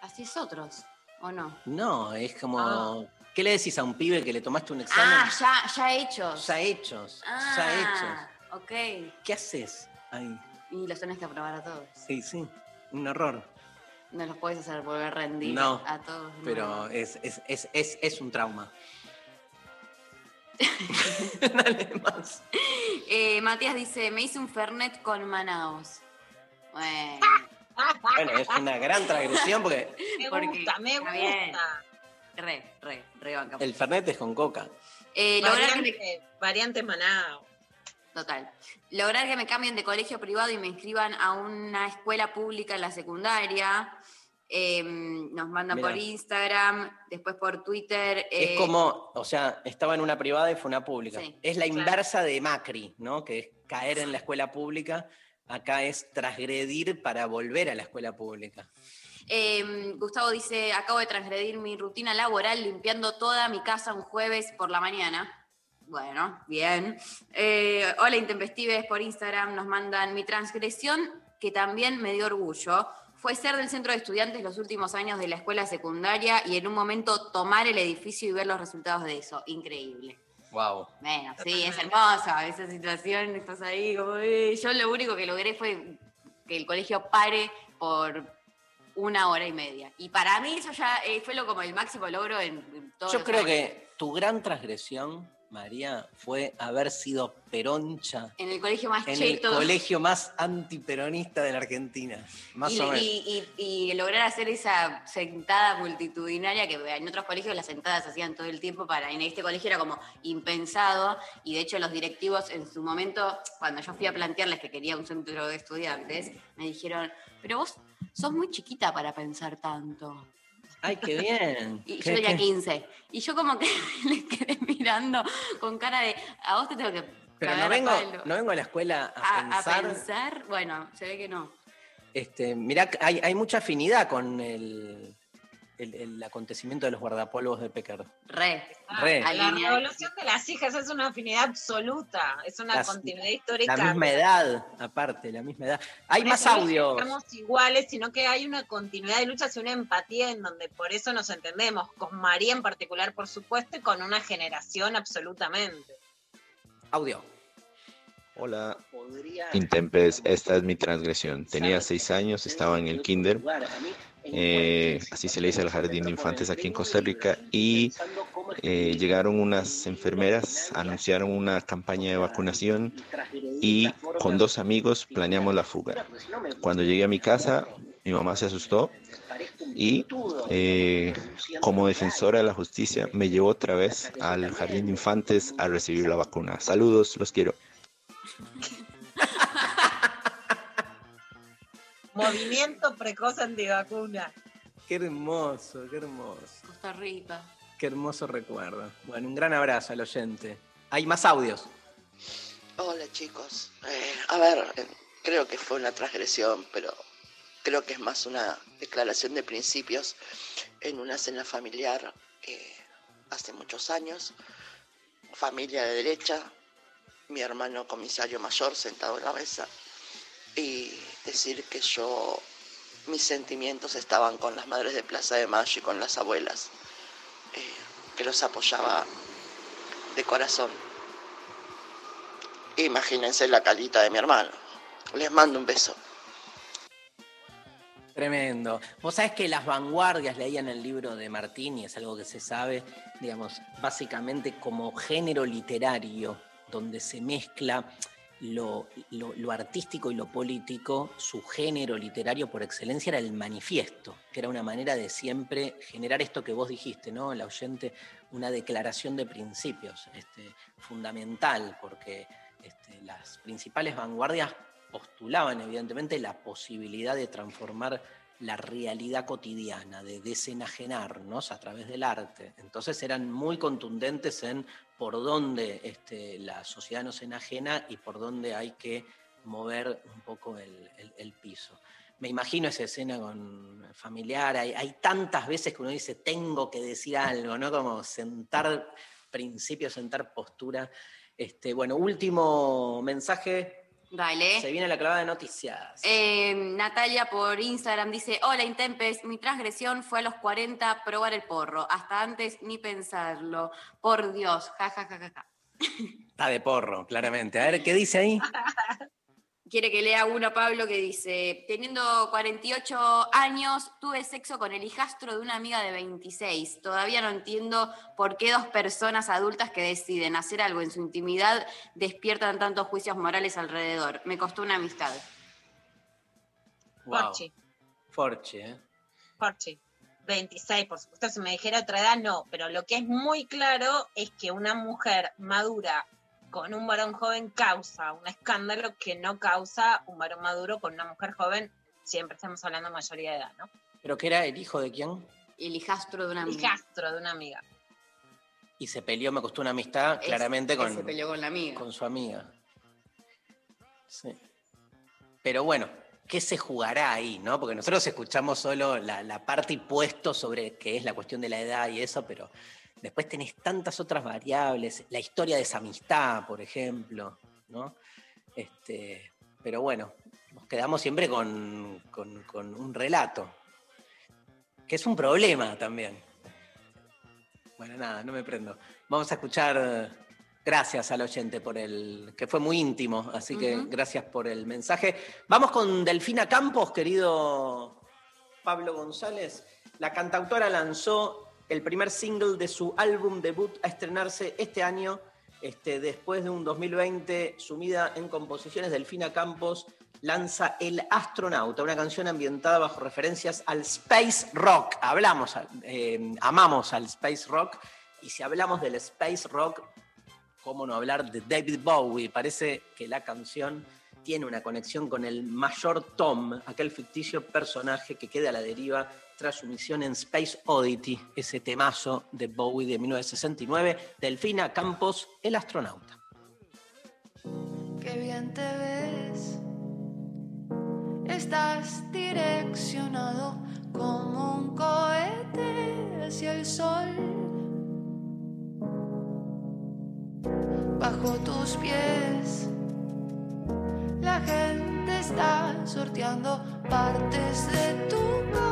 Así es otros, ¿o no? No, es como. Ah. ¿Qué le decís a un pibe que le tomaste un examen? Ah, ya, ya hechos. ya hechos, Ah, ya hechos. ok. ¿Qué haces ahí? Y los tenés que aprobar a todos. Sí, sí, un horror. No los puedes hacer volver a rendir No, a todos. Pero es, es, es, es, es un trauma. Dale más. Eh, Matías dice, me hice un Fernet con Manaos. Bueno, Bueno, es una gran transgresión porque Me Porque gusta, me bien. gusta. re, re, re bancamos. el Fernet es con coca. Eh, que Variante, variante Manao. Total. Lograr que me cambien de colegio privado y me inscriban a una escuela pública en la secundaria. Eh, nos mandan Mirá. por Instagram, después por Twitter. eh, es como, o sea, estaba en una privada y fue una pública. Sí, es la claro. inversa de Macri, ¿no? Que es caer en la escuela pública. Acá es transgredir para volver a la escuela pública. eh, Gustavo dice, acabo de transgredir mi rutina laboral limpiando toda mi casa un jueves por la mañana. Bueno, bien. Eh, hola Intempestives por Instagram nos mandan mi transgresión que también me dio orgullo. Fue ser del centro de estudiantes los últimos años de la escuela secundaria y en un momento tomar el edificio y ver los resultados de eso. Increíble. Wow. Bueno, sí, es hermosa esa situación, estás ahí como... eh, Yo lo único que logré fue que el colegio pare por una hora y media. Y para mí eso ya eh, fue lo, como el máximo logro en, en todos Yo creo años. que tu gran transgresión, María, fue haber sido peroncha En el colegio más en cheto. el colegio más antiperonista de la Argentina. Más y, o menos. y- y- y lograr hacer esa sentada multitudinaria que en otros colegios las sentadas se hacían todo el tiempo para en este colegio era como impensado y de hecho los directivos en su momento cuando yo fui a plantearles que quería un centro de estudiantes me dijeron pero vos sos muy chiquita para pensar tanto Ay, qué bien. y ¿Qué- yo tenía qué? 15 y yo como que le quedé mirando con cara de a vos te tengo que Pero no vengo, palo". no vengo a la escuela a, a, a pensar. pensar bueno se ve que no Este, mirá, hay, hay mucha afinidad con el, el, el acontecimiento de los guardapolvos de Pecker. Re. Re. La Alineado. revolución de las hijas es una afinidad absoluta, es una Las- continuidad histórica. La misma edad, aparte, la misma edad. Hay Por más eso no. Estamos iguales, sino que hay una continuidad de luchas y una empatía en donde por eso nos entendemos, con María en particular, por supuesto, y con una generación absolutamente. Audio. Hola, Intempes, esta es mi transgresión. Tenía seis años, estaba en el kinder, eh, así se le dice al jardín de infantes aquí en Costa Rica, y eh, llegaron unas enfermeras, anunciaron una campaña de vacunación y con dos amigos planeamos la fuga. Cuando llegué a mi casa, mi mamá se asustó y eh, como defensora de la justicia me llevó otra vez al jardín de infantes a recibir la vacuna. Saludos, los quiero. Movimiento precoz antivacuna. Qué hermoso, qué hermoso. Costa Rica. Qué hermoso recuerdo. Bueno, un gran abrazo al oyente. Hay más audios. Hola chicos. Eh, a ver, eh, creo que fue una transgresión, pero creo que es más una declaración de principios en una cena familiar eh, hace muchos años. Familia de derecha, mi hermano comisario mayor sentado en la mesa y decir que yo, mis sentimientos estaban con las madres de Plaza de Mayo y con las abuelas, eh, que los apoyaba de corazón. Imagínense la calita de mi hermano. Les mando un beso. Tremendo. Vos sabés que las vanguardias, leía en el libro de Martini, es algo que se sabe, digamos, básicamente como género literario, donde se mezcla lo, lo- artístico y lo político, su género literario por excelencia era el manifiesto, que era una manera de siempre generar esto que vos dijiste, ¿no? El oyente, una declaración de principios, este, fundamental, porque este, las principales vanguardias postulaban evidentemente la posibilidad de transformar la realidad cotidiana, de desenajenarnos a través del arte. Entonces eran muy contundentes en por dónde este, la sociedad nos enajena y por dónde hay que mover un poco el, piso. Me imagino esa escena con familiar, hay, hay tantas veces que uno dice, tengo que decir algo, ¿no? Como sentar principios, sentar postura. Este, bueno, último mensaje. Dale. Se viene la clavada de noticias. Eh, Natalia por Instagram dice, hola Intempes, mi transgresión fue a los 40 probar el porro, hasta antes ni pensarlo, por Dios, ja, ja, ja, ja, ja. Está de porro, claramente. A ver, ¿qué dice ahí? Quiere que lea uno, Pablo, que dice, teniendo 48 años, tuve sexo con el hijastro de una amiga de 26. Todavía no entiendo por qué dos personas adultas que deciden hacer algo en su intimidad despiertan tantos juicios morales alrededor. Me costó una amistad. Wow. Porchi, Forche, ¿eh? Porchi. 26, por supuesto, si me dijera otra edad, no. Pero lo que es muy claro es que una mujer madura con un varón joven causa un escándalo que no causa un varón maduro con una mujer joven. Siempre estamos hablando de mayoría de edad, ¿no? ¿Pero que era el hijo de quién? El hijastro de una El amiga. hijastro de una amiga. Y se peleó, me costó una amistad, Es- claramente con, se peleó con la amiga. con su amiga. Sí. Pero bueno, ¿qué se jugará ahí, no? Porque nosotros escuchamos solo la, la parte impuesto sobre qué es la cuestión de la edad y eso, pero después tenés tantas otras variables, la historia de esa amistad, por ejemplo, ¿no? Este, pero bueno, nos quedamos siempre con, con- con un relato, que es un problema también. Bueno, nada, no me prendo. Vamos a escuchar, gracias al oyente por el, que fue muy íntimo, así que gracias por el mensaje. Vamos con Delfina Campos, querido Pablo González. La cantautora lanzó el primer single de su álbum debut a estrenarse este año, este, después de un 2020 sumida en composiciones. Delfina Campos lanza El Astronauta, una canción ambientada bajo referencias al space rock. Hablamos, eh, amamos al space rock, y si hablamos del space rock, ¿cómo no hablar de David Bowie? Parece que la canción tiene una conexión con el mayor Tom, aquel ficticio personaje que queda a la deriva tras su misión en Space Oddity, ese temazo de Bowie de 1969, Delfina Campos, el astronauta. Qué bien te ves. Estás direccionado como un cohete hacia el sol. Bajo tus pies, la gente está sorteando partes de tu corazón.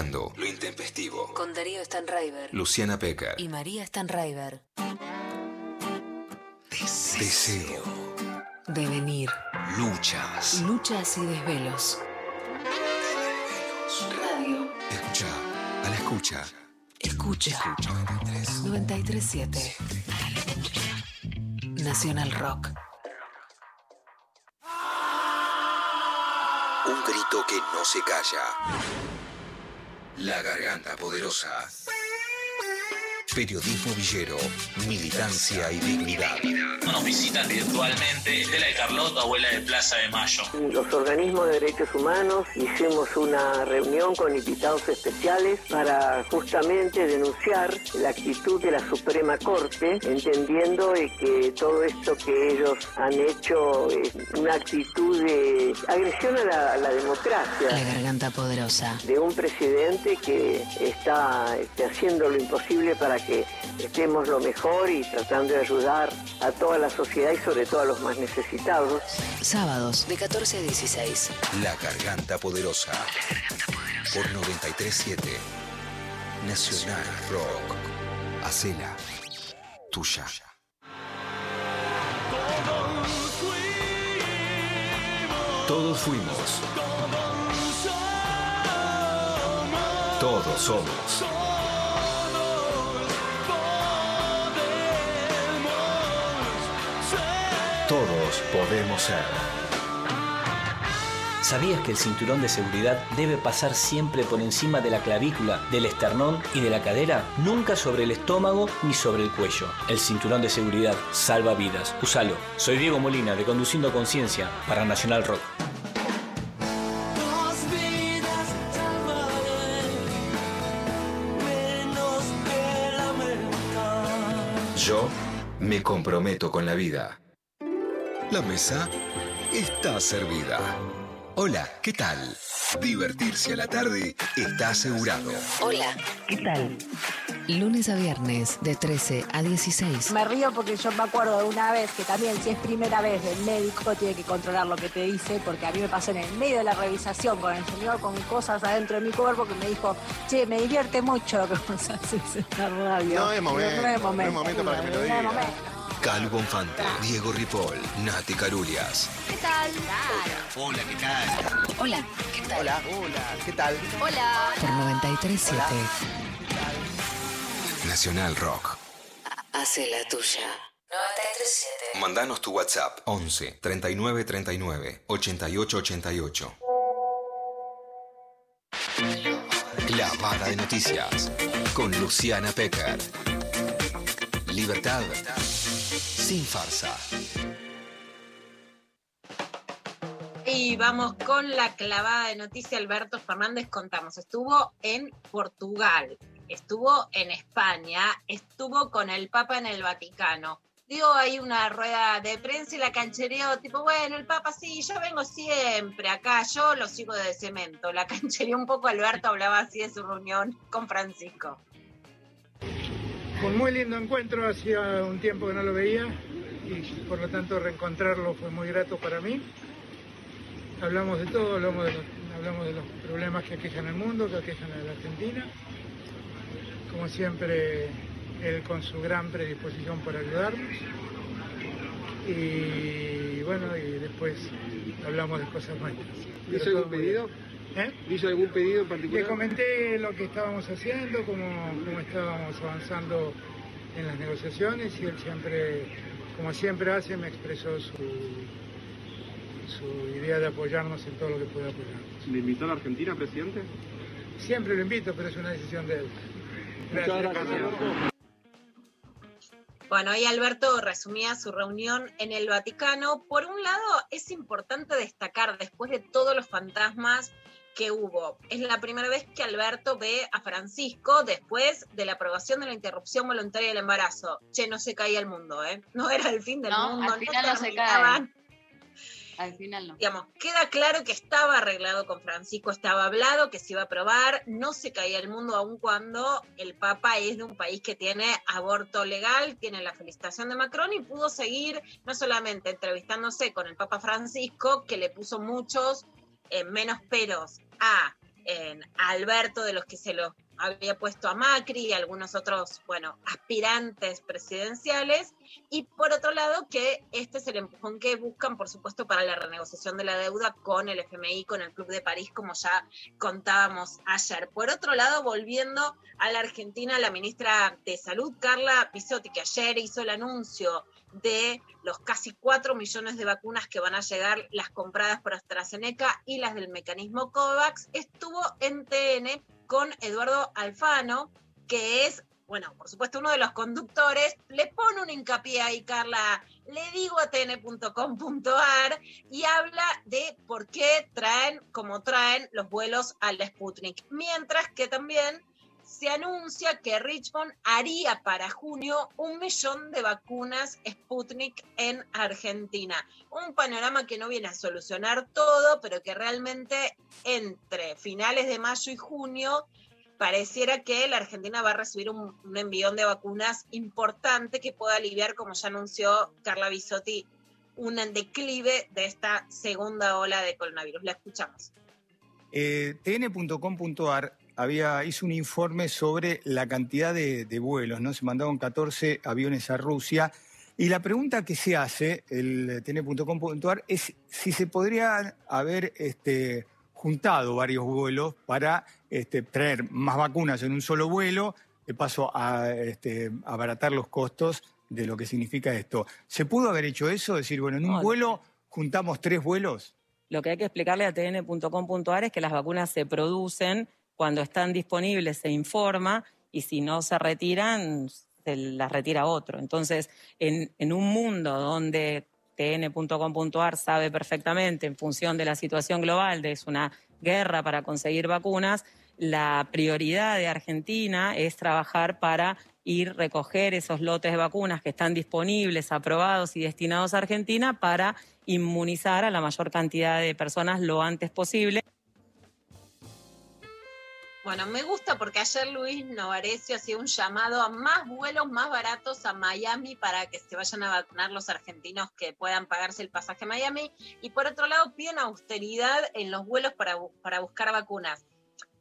escuchando Lo Intempestivo. Con Darío Stanraiver Luciana Pecker. y María Stanraiver. Deseo. Devenir. Luchas. Luchas y desvelos. Radio. Escucha. A la escucha. Escucha. 937. Nacional Rock. Un grito que no se calla. La garganta poderosa. Periodismo villero, militancia y dignidad. Nos visitan virtualmente Estela de Carlota, abuela de Plaza de Mayo. Los organismos de derechos humanos hicimos una reunión con invitados especiales para justamente denunciar la actitud de la Suprema Corte, entendiendo que todo esto que ellos han hecho es una actitud de agresión a la, a la democracia La garganta poderosa. de un presidente que está este, haciendo lo imposible para que estemos lo mejor y tratando de ayudar a toda la sociedad y sobre todo a los más necesitados. Sábados de 14 a 16. La garganta poderosa. Por 937 Nacional Rock. Hacela tuya. Todos fuimos. Todos somos. Todos podemos ser. ¿Sabías que el cinturón de seguridad debe pasar siempre por encima de la clavícula, del esternón y de la cadera? Nunca sobre el estómago ni sobre el cuello. El cinturón de seguridad salva vidas. Usalo. Soy Diego Molina de Conduciendo Conciencia para Nacional Rock. Dos vidas salvaré, menos que lamentar. Yo me comprometo con la vida. La mesa está servida. Hola, ¿qué tal? Divertirse a la tarde está asegurado. Hola, ¿qué tal? Lunes a viernes de 13 a 16. Me río porque yo me acuerdo de una vez que también si es primera vez el médico tiene que controlar lo que te dice, porque a mí me pasó en el medio de la revisación con el señor con cosas adentro de mi cuerpo que me dijo, che, me divierte mucho lo que vos haces en la radio. No es momento, No es no es momento. momento para que me lo No es diga. momento. Calu Bonfante, Diego Ripoll, Nati Carulias. ¿Qué tal? Hola, ¿qué tal? Hola, ¿qué tal? Hola, hola, ¿qué tal? Hola. Por 937. Nacional Rock. Hace la tuya. 937. Mandanos tu WhatsApp 11 39 39 88 88. Clavada de noticias con Luciana Pecker. Libertad sin farsa. Y vamos con la clavada de noticia. Alberto Fernández, contamos, estuvo en Portugal, estuvo en España, estuvo con el Papa en el Vaticano. Dio ahí una rueda de prensa y la canchereó, tipo, bueno, el Papa sí, yo vengo siempre acá, yo lo sigo de cemento. La canchereó un poco, Alberto hablaba así de su reunión con Francisco. Un muy lindo encuentro, hacía un tiempo que no lo veía y por lo tanto reencontrarlo fue muy grato para mí. Hablamos de todo, hablamos de los, hablamos de los problemas que aquejan al mundo, que aquejan a la Argentina. Como siempre, él con su gran predisposición para ayudarnos. Y bueno, y después hablamos de cosas nuestras. ¿Hizo algún pedido? ¿Eh? ¿Hizo algún pedido en particular? Le comenté lo que estábamos haciendo, cómo, cómo estábamos avanzando en las negociaciones y él siempre, como siempre hace, me expresó su, su idea de apoyarnos en todo lo que pueda apoyarnos. ¿Le invitó a la Argentina, presidente? Siempre lo invito, pero es una decisión de él. Muchas gracias. Bueno, ahí Alberto resumía su reunión en el Vaticano. Por un lado, es importante destacar, después de todos los fantasmas que hubo, es la primera vez que Alberto ve a Francisco después de la aprobación de la interrupción voluntaria del embarazo. Che, no se caía el mundo, ¿eh? No era el fin del No, mundo. al final no se terminaban. cae. Al final no. Digamos, queda claro que estaba arreglado con Francisco, estaba hablado, que se iba a aprobar, no se caía el mundo aun cuando el Papa es de un país que tiene aborto legal, tiene la felicitación de Macron y pudo seguir no solamente entrevistándose con el Papa Francisco, que le puso muchos eh, menos peros a en Alberto de los que se los había puesto a Macri y algunos otros, bueno, aspirantes presidenciales, y por otro lado que este es el empujón que buscan, por supuesto, para la renegociación de la deuda con el FMI, con el Club de París, como ya contábamos ayer. Por otro lado, volviendo a la Argentina, la ministra de Salud, Carla Pisotti, que ayer hizo el anuncio de los casi 4 millones de vacunas que van a llegar, las compradas por AstraZeneca y las del mecanismo COVAX, estuvo en TN con Eduardo Alfano, que es, bueno, por supuesto uno de los conductores, le pone un hincapié ahí, Carla, le digo a tn.com.ar y habla de por qué traen como traen los vuelos al Sputnik, mientras que también se anuncia que Richmond haría para junio un millón de vacunas Sputnik en Argentina. Un panorama que no viene a solucionar todo, pero que realmente entre finales de mayo y junio pareciera que la Argentina va a recibir un, un envión de vacunas importante que pueda aliviar, como ya anunció Carla Bisotti, un declive de esta segunda ola de coronavirus. La escuchamos. Eh, TN.com.ar había, hizo un informe sobre la cantidad de, vuelos, ¿no? Se mandaron 14 aviones a Rusia. Y la pregunta que se hace, el TN.com.ar, es si se podría haber este, juntado varios vuelos para este, traer más vacunas en un solo vuelo, de paso a este, abaratar los costos de lo que significa esto. ¿Se pudo haber hecho eso? Es decir, bueno, en un vuelo juntamos tres vuelos. Lo que hay que explicarle a tn.com.ar es que las vacunas se producen cuando están disponibles, se informa y si no se retiran, se las retira otro. Entonces, en, en un mundo donde tn.com.ar sabe perfectamente, en función de la situación global, de es una guerra para conseguir vacunas, la prioridad de Argentina es trabajar para ir recoger esos lotes de vacunas que están disponibles, aprobados y destinados a Argentina para inmunizar a la mayor cantidad de personas lo antes posible. Bueno, me gusta porque ayer Luis Novarecio hacía un llamado a más vuelos más baratos a Miami para que se vayan a vacunar los argentinos que puedan pagarse el pasaje a Miami. Y por otro lado, piden austeridad en los vuelos para, para buscar vacunas.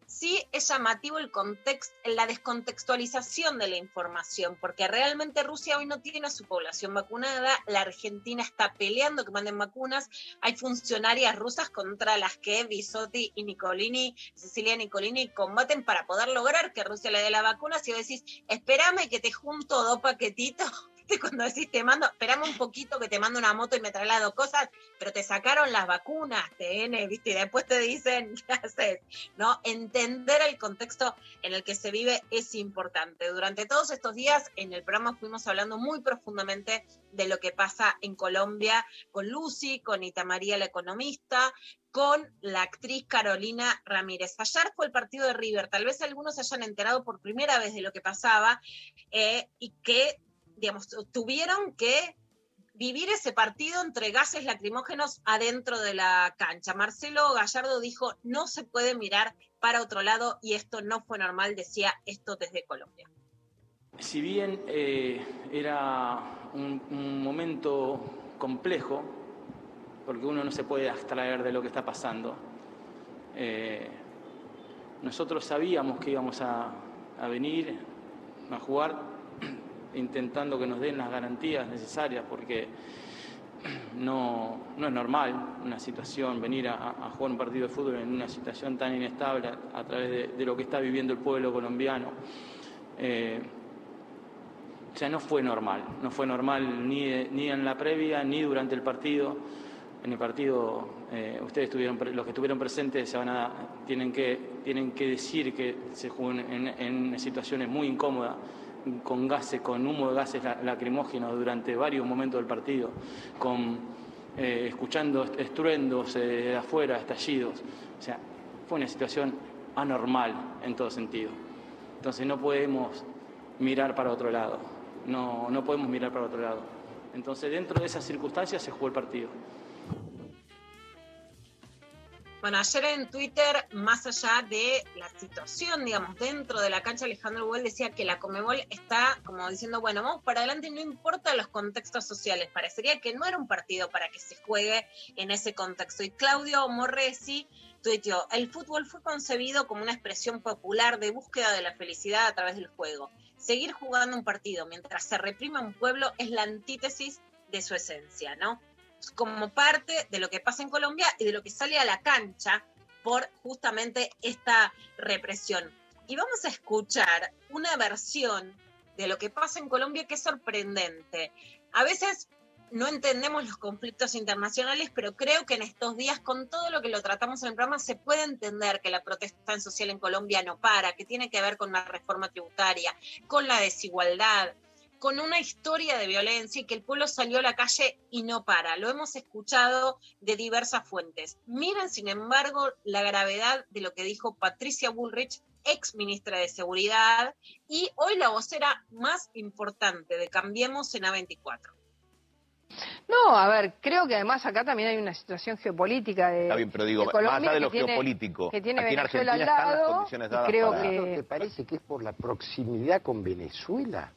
Sí es llamativo el context, la descontextualización de la información, porque realmente Rusia hoy no tiene a su población vacunada, la Argentina está peleando que manden vacunas, hay funcionarias rusas contra las que Bisotti y Nicolini, Cecilia Nicolini combaten para poder lograr que Rusia le dé la vacuna. Si vos decís, espérame que te junto dos paquetitos, ¿viste? cuando decís te mando, espérame un poquito que te mando una moto y me trae las dos cosas, pero te sacaron las vacunas, TN, ¿viste? Y después te dicen, ¿qué haces? ¿No? Entender el contexto en el que se vive es importante. Durante todos estos días en el programa fuimos hablando muy profundamente de lo que pasa en Colombia con Lucy, con Ita María la economista, con la actriz Carolina Ramírez. Ayer fue el partido de River, tal vez algunos se hayan enterado por primera vez de lo que pasaba eh, y que, digamos, tuvieron que vivir ese partido entre gases lacrimógenos adentro de la cancha. Marcelo Gallardo dijo, no se puede mirar para otro lado y esto no fue normal, decía esto desde Colombia. Si bien eh, era un, momento complejo, porque uno no se puede abstraer de lo que está pasando, eh, nosotros sabíamos que íbamos a venir a jugar intentando que nos den las garantías necesarias, porque no, no es normal una situación, venir a, jugar un partido de fútbol en una situación tan inestable a, través de, lo que está viviendo el pueblo colombiano. Eh, o sea, no fue normal, no fue normal ni, ni en la previa ni durante el partido. En el partido, eh, ustedes estuvieron, los que estuvieron presentes se van a, tienen, que, tienen que decir que se jugó en- en situaciones muy incómodas, con gases, con humo de gases la- lacrimógenos durante varios momentos del partido, con, eh, escuchando est- estruendos eh, de afuera, estallidos. O sea, fue una situación anormal en todo sentido. Entonces no podemos mirar para otro lado, no, no podemos mirar para otro lado. Entonces dentro de esas circunstancias se jugó el partido. Bueno, ayer en Twitter, más allá de la situación, digamos, dentro de la cancha, Alejandro Huel decía que la Comebol está como diciendo, bueno, vamos para adelante, no importa los contextos sociales. Parecería que no era un partido para que se juegue en ese contexto. Y Claudio Morresi tuiteó, el fútbol fue concebido como una expresión popular de búsqueda de la felicidad a través del juego. Seguir jugando un partido mientras se reprime un pueblo es la antítesis de su esencia, ¿no? Como parte de lo que pasa en Colombia y de lo que sale a la cancha por justamente esta represión. Y vamos a escuchar una versión de lo que pasa en Colombia que es sorprendente. A veces no entendemos los conflictos internacionales, pero creo que en estos días, con todo lo que lo tratamos en el programa, se puede entender que la protesta social en Colombia no para, que tiene que ver con la reforma tributaria, con la desigualdad, con una historia de violencia y que el pueblo salió a la calle y no para. Lo hemos escuchado de diversas fuentes. Miren, sin embargo, la gravedad de lo que dijo Patricia Bullrich, ex ministra de Seguridad, y hoy la vocera más importante de Cambiemos en A24. No, a ver, creo que además acá también hay una situación geopolítica de, Está bien, pero digo, Colombia más allá de lo que tiene- geopolítico, que tiene aquí en Venezuela Argentina al están las condiciones y dadas creo para- que ¿No te parece que es por la proximidad con Venezuela?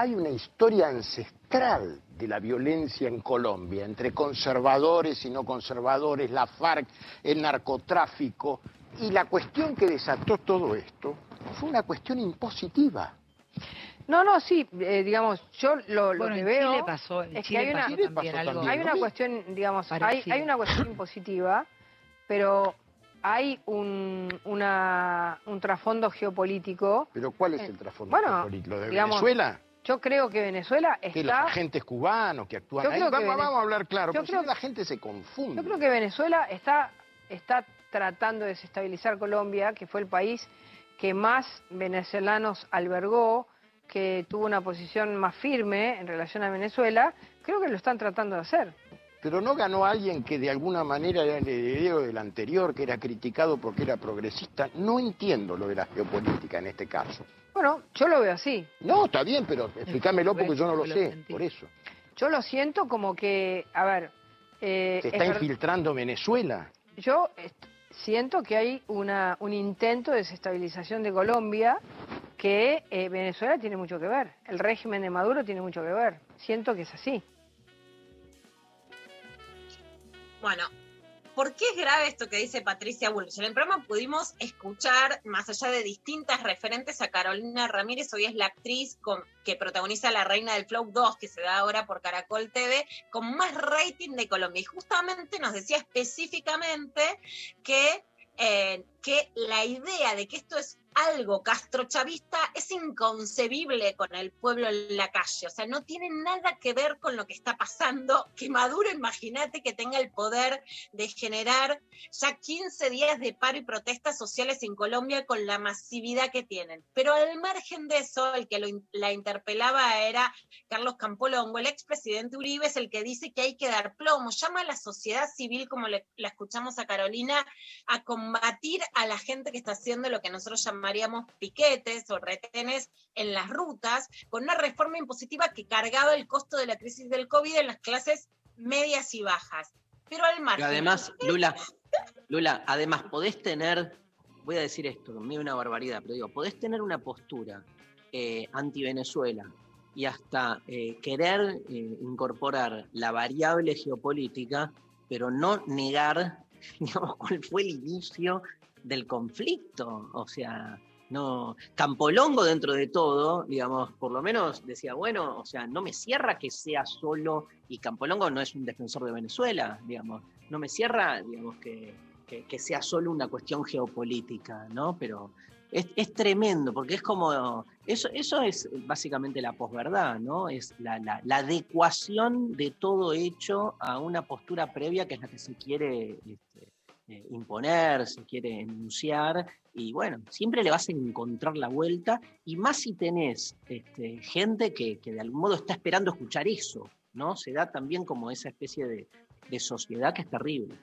Hay una historia ancestral de la violencia en Colombia, entre conservadores y no conservadores, la FARC, el narcotráfico, y la cuestión que desató todo esto fue una cuestión impositiva. No, no, sí, eh, digamos, yo lo, lo Bueno, que veo Chile pasó, en es Chile que hay una, pasó también pasó algo hay una cuestión, digamos, hay, una cuestión impositiva, pero hay un, una, un trasfondo geopolítico. Pero ¿cuál es Eh, el trasfondo bueno, geopolítico? ¿Lo de digamos, Venezuela? Yo creo que Venezuela Que los está... agentes cubanos que actúan Yo ahí. creo que Vamos, vamos a hablar claro, yo porque creo la gente se confunde. Yo creo que Venezuela está, está tratando de desestabilizar Colombia, que fue el país que más venezolanos albergó, que tuvo una posición más firme en relación a Venezuela. Creo que lo están tratando de hacer. Pero no ganó alguien que de alguna manera era el heredero del anterior, que era criticado porque era progresista. No entiendo lo de la geopolítica en este caso. Bueno, yo lo veo así. No, está bien, pero explícamelo porque yo no lo sé, por eso. Yo lo siento como que, a ver, eh, Se es está infiltrando Venezuela. yo siento que hay una, un intento de desestabilización de Colombia que eh, Venezuela tiene mucho que ver. El régimen de Maduro tiene mucho que ver. Siento que es así. Bueno, ¿por qué es grave esto que dice Patricia Bullrich? En el programa pudimos escuchar, más allá de distintas referentes, a Carolina Ramírez, hoy es la actriz que protagoniza La Reina del Flow 2, que se da ahora por Caracol TV, con más rating de Colombia. Y justamente nos decía específicamente que, eh, que la idea de que esto es algo castrochavista es inconcebible con el pueblo en la calle. O sea, no tiene nada que ver con lo que está pasando. Que Maduro, imagínate que tenga el poder de generar ya 15 días de paro y protestas sociales en Colombia con la masividad que tienen. Pero al margen de eso, el que la interpelaba era Carlos Campolongo, el expresidente Uribe, es el que dice que hay que dar plomo. Llama a la sociedad civil, como le- la escuchamos a Carolina, a combatir a la gente que está haciendo lo que nosotros llamaríamos piquetes o retenes en las rutas, con una reforma impositiva que cargaba el costo de la crisis del COVID en las clases medias y bajas. Pero al margen. Pero además, Lula, Lula, además podés tener, voy a decir esto, da una barbaridad, pero digo, podés tener una postura eh, anti-Venezuela y hasta eh, querer eh, incorporar la variable geopolítica, pero no negar, digamos, cuál fue el inicio del conflicto. O sea, no. Campolongo, dentro de todo, digamos, por lo menos decía, bueno, o sea, no me cierra que sea solo, y Campolongo no es un defensor de Venezuela, digamos, no me cierra, digamos, que, que- sea solo una cuestión geopolítica, ¿no? Pero es, es tremendo, porque es como, eso, eso es básicamente la posverdad, ¿no? Es la, la- la adecuación de todo hecho a una postura previa que es la que se quiere este, eh, imponer, se quiere enunciar, y bueno, siempre le vas a encontrar la vuelta, y más si tenés este, gente que, que de algún modo está esperando escuchar eso, ¿no? Se da también como esa especie de, de sociedad que es terrible.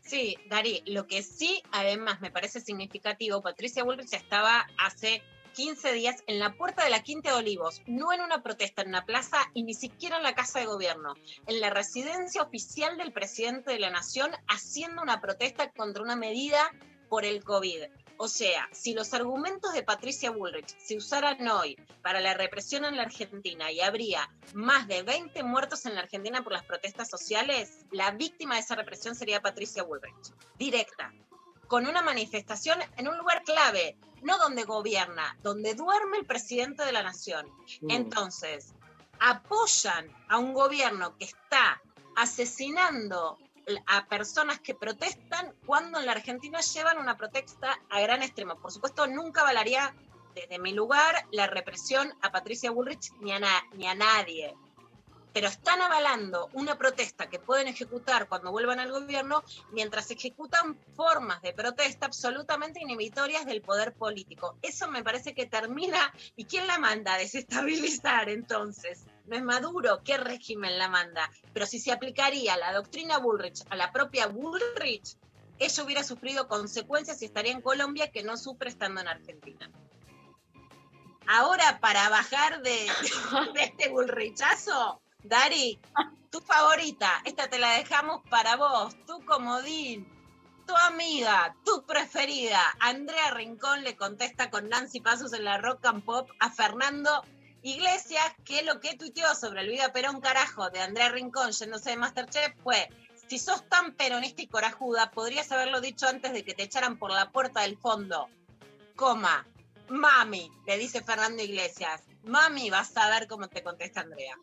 Sí, Dari, lo que sí además me parece significativo, Patricia Bullrich estaba hace 15 días en la puerta de la Quinta de Olivos, no en una protesta en una plaza y ni siquiera en la Casa de Gobierno, en la residencia oficial del presidente de la Nación haciendo una protesta contra una medida por el COVID. O sea, si los argumentos de Patricia Bullrich se usaran hoy para la represión en la Argentina y habría más de 20 muertos en la Argentina por las protestas sociales, la víctima de esa represión sería Patricia Bullrich, directa, con una manifestación en un lugar clave, no donde gobierna, donde duerme el presidente de la nación. Mm. Entonces, apoyan a un gobierno que está asesinando a personas que protestan cuando en la Argentina llevan una protesta a gran extremo. Por supuesto, nunca avalaría desde mi lugar la represión a Patricia Bullrich ni a, na- ni a nadie. Pero están avalando una protesta que pueden ejecutar cuando vuelvan al gobierno mientras ejecutan formas de protesta absolutamente inhibitorias del poder político. Eso me parece que termina. ¿Y quién la manda a desestabilizar entonces? No es Maduro, ¿qué régimen la manda? Pero si se aplicaría la doctrina Bullrich a la propia Bullrich, ella hubiera sufrido consecuencias y estaría en Colombia que no sufre estando en Argentina. Ahora, para bajar de, de este bullrichazo, Dari, tu favorita, esta te la dejamos para vos, tu comodín, tu amiga, tu preferida. Andrea Rincón le contesta con Nancy Pasos en la Rock and Pop a Fernando Iglesias, que lo que tuiteó sobre el video Perón Carajo de Andrea Rincón yéndose de Masterchef fue, si sos tan peronista y corajuda, podrías haberlo dicho antes de que te echaran por la puerta del fondo. Coma, mami, le dice Fernando Iglesias. Mami, vas a ver cómo te contesta Andrea.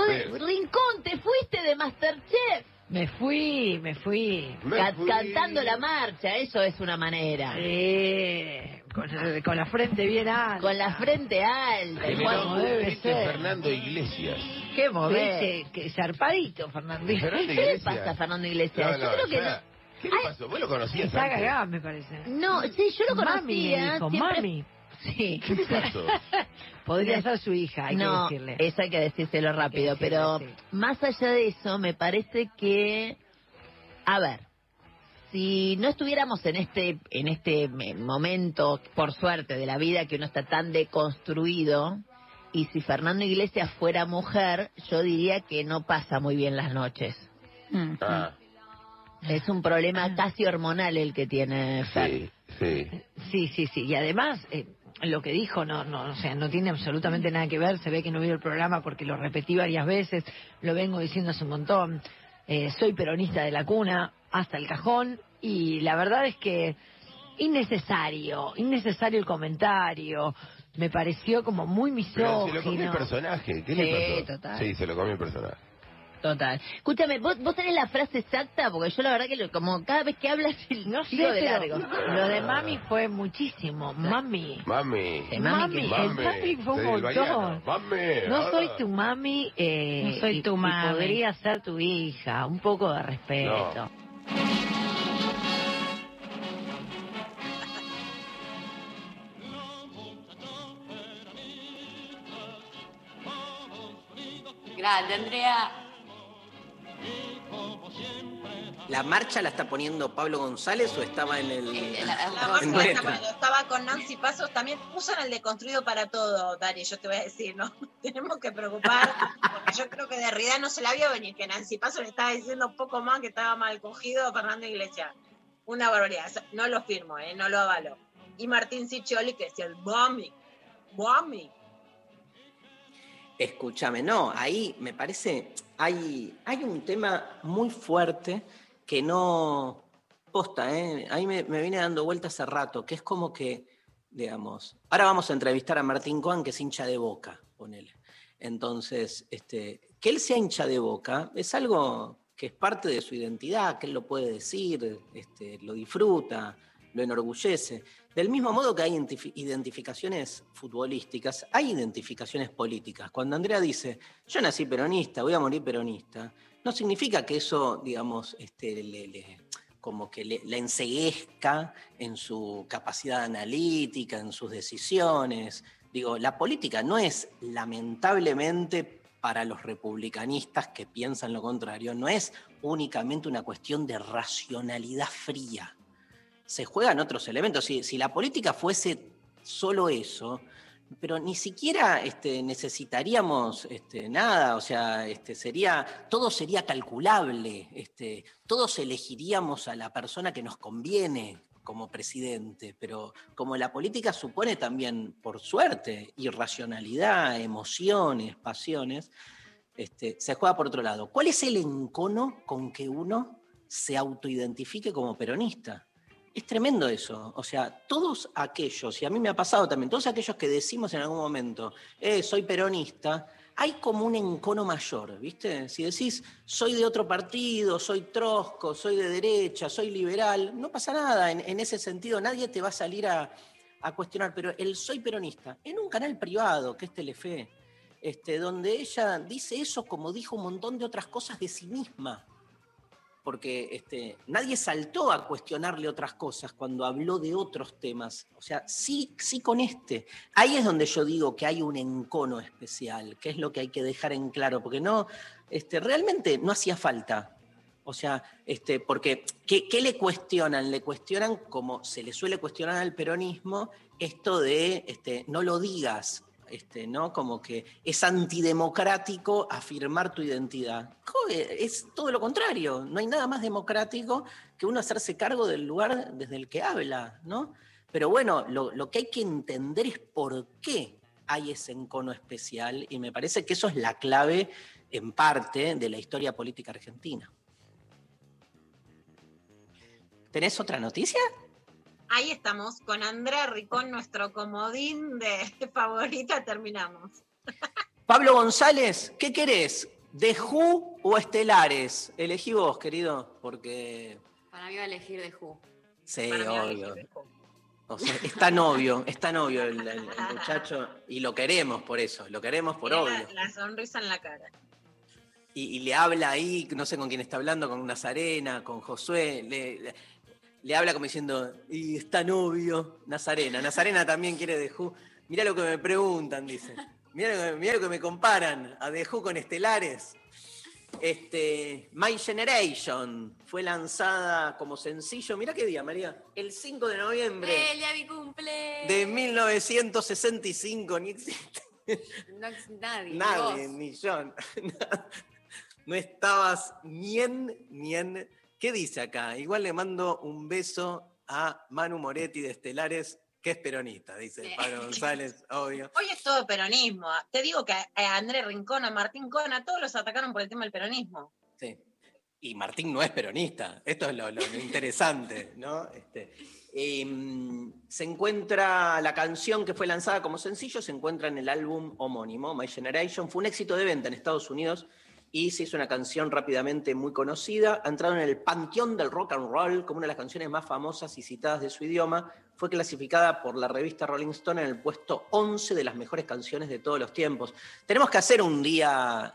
Vos, Rincón, te fuiste de Masterchef. Me fui, me fui. Me Ca- fui. Cantando la marcha, eso es una manera. Eh, con, con la frente bien alta. Con la frente alta. Juan- un debe ser. Fernando Iglesias. Qué mover. Viste, que zarpadito, Fernando. Fernando ¿Qué le Iglesias. pasa a Fernando Iglesias? No, no, Yo creo que ya. no. ¿Qué le pasó? ¿Vos lo conocías Está antes? cagado, me parece. No, sí, yo lo Mami, me conocía. dijo, siempre- mami. Sí. Podría ser su hija, hay no, que decirle. eso hay que decírselo rápido, decirle, pero sí. más allá de eso, me parece que, a ver, si no estuviéramos en este, en este momento, por suerte, de la vida que uno está tan deconstruido, y si Fernando Iglesias fuera mujer, yo diría que no pasa muy bien las noches. Ah, Es un problema casi hormonal el que tiene Fer. Sí, sí. Sí, sí, sí. Y además, eh, lo que dijo no, no, o sea, no tiene absolutamente nada que ver. Se ve que no vio el programa porque lo repetí varias veces. Lo vengo diciendo hace un montón. Eh, soy peronista de la cuna hasta el cajón y la verdad es que innecesario, innecesario el comentario. Me pareció como muy Pero se lo comió misógino. el personaje. ¿Qué Sí, le pasó? total. Sí, se lo comió el personaje. Total. Escúchame, ¿vos, vos tenés la frase exacta, porque yo la verdad que lo- como cada vez que hablas No sé, sigo de pero largo. lo de mami fue muchísimo. Mami. Mami. Sí, Mami, el papi fue un montón. Mami. No soy tu mami, eh, No soy y- tu y mami. podría ser tu hija. Un poco de respeto. Grande, Andrea. ¿La marcha la está poniendo Pablo González o estaba en el. Eh, La marcha estaba, estaba con Nancy Pasos, también usan el deconstruido para todo, Dari, yo te voy a decir, ¿no? Tenemos que preocupar, porque yo creo que Derrida no se la vio venir, que Nancy Pasos le estaba diciendo un poco más que estaba mal cogido a Fernando Iglesias. Una barbaridad, no lo firmo, ¿eh? no lo avalo. Y Martín Ciccioli que decía el Bami, Bami. Escúchame, no, ahí me parece, hay, hay un tema muy fuerte que no posta, ¿eh? ahí me, me viene dando vuelta hace rato, que es como que, digamos, ahora vamos a entrevistar a Martín Coan, que es hincha de boca, ponele. Entonces, este, que él sea hincha de boca es algo que es parte de su identidad, que él lo puede decir, este, lo disfruta, lo enorgullece. Del mismo modo que hay identifi- identificaciones futbolísticas, hay identificaciones políticas. Cuando Andrea dice, yo nací peronista, voy a morir peronista, no significa que eso, digamos, este, como que le, le enceguezca en su capacidad analítica, en sus decisiones. Digo, la política no es, lamentablemente, para los republicanistas que piensan lo contrario, no es únicamente una cuestión de racionalidad fría se juegan otros elementos. Si, si la política fuese solo eso, pero ni siquiera este, necesitaríamos este, nada, o sea, este, sería, todo sería calculable, este, todos elegiríamos a la persona que nos conviene como presidente, pero como la política supone también, por suerte, irracionalidad, emociones, pasiones, este, se juega por otro lado. ¿Cuál es el encono con que uno se autoidentifique como peronista? Es tremendo eso. O sea, todos aquellos, y a mí me ha pasado también, todos aquellos que decimos en algún momento, eh, soy peronista, hay como un encono mayor, ¿viste? Si decís, soy de otro partido, soy trosco, soy de derecha, soy liberal, no pasa nada. En, ese sentido, nadie te va a salir a, a cuestionar, pero el soy peronista, en un canal privado, que es Telefe, este, donde ella dice eso como dijo un montón de otras cosas de sí misma porque este, nadie saltó a cuestionarle otras cosas cuando habló de otros temas. O sea, sí, sí con este. Ahí es donde yo digo que hay un encono especial, que es lo que hay que dejar en claro, porque no, este, realmente no hacía falta. O sea, este, porque ¿qué, le cuestionan? Le cuestionan, como se le suele cuestionar al peronismo, esto de este, no lo digas, este, ¿no? Como que es antidemocrático afirmar tu identidad. Es todo lo contrario. No hay nada más democrático que uno hacerse cargo del lugar desde el que habla, ¿no? Pero bueno, lo, lo que hay que entender es por qué hay ese encono especial y me parece que eso es la clave en parte de la historia política argentina. ¿Tenés otra noticia? Ahí estamos, con Andrea Ricón, nuestro comodín de favorita, terminamos. Pablo González, ¿qué querés? ¿De Who o Estelares? Elegí vos, querido, porque Para mí va a elegir de Who. sí, obvio. elegir de Who. O sea, es tan obvio, es tan obvio el, el- el muchacho y lo queremos por eso, lo queremos por Tiene obvio. La, la sonrisa en la cara. Y, y le habla ahí, no sé con quién está hablando, con Nazarena, con Josué, le, le- le habla como diciendo, y es tan obvio, Nazarena. Nazarena también quiere de Who. Mirá lo que me preguntan, dice. Mirá lo que, mirá lo que me comparan a The Who con Estelares. Este, My Generation fue lanzada como sencillo, mirá qué día, María, el 5 de noviembre ¡El día de mi cumple! de 1965, ni existe No nadie. ni nadie, vos. ni yo. No estabas ni en, ni en ¿Qué dice acá? Igual le mando un beso a Manu Moretti de Estelares, que es peronista, dice Pablo González, obvio. Hoy es todo peronismo. Te digo que a a Andrés Rincón, a Martín Cona, todos los atacaron por el tema del peronismo. Sí. Y Martín no es peronista. Esto es lo, lo- lo interesante, ¿no? Este, em, se encuentra la canción que fue lanzada como sencillo, se encuentra en el álbum homónimo, My Generation. Fue un éxito de venta en Estados Unidos y se hizo una canción rápidamente muy conocida. Ha entrado en el panteón del rock and roll como una de las canciones más famosas y citadas de su idioma. Fue clasificada por la revista Rolling Stone en el puesto 11 de las mejores canciones de todos los tiempos. Tenemos que hacer un día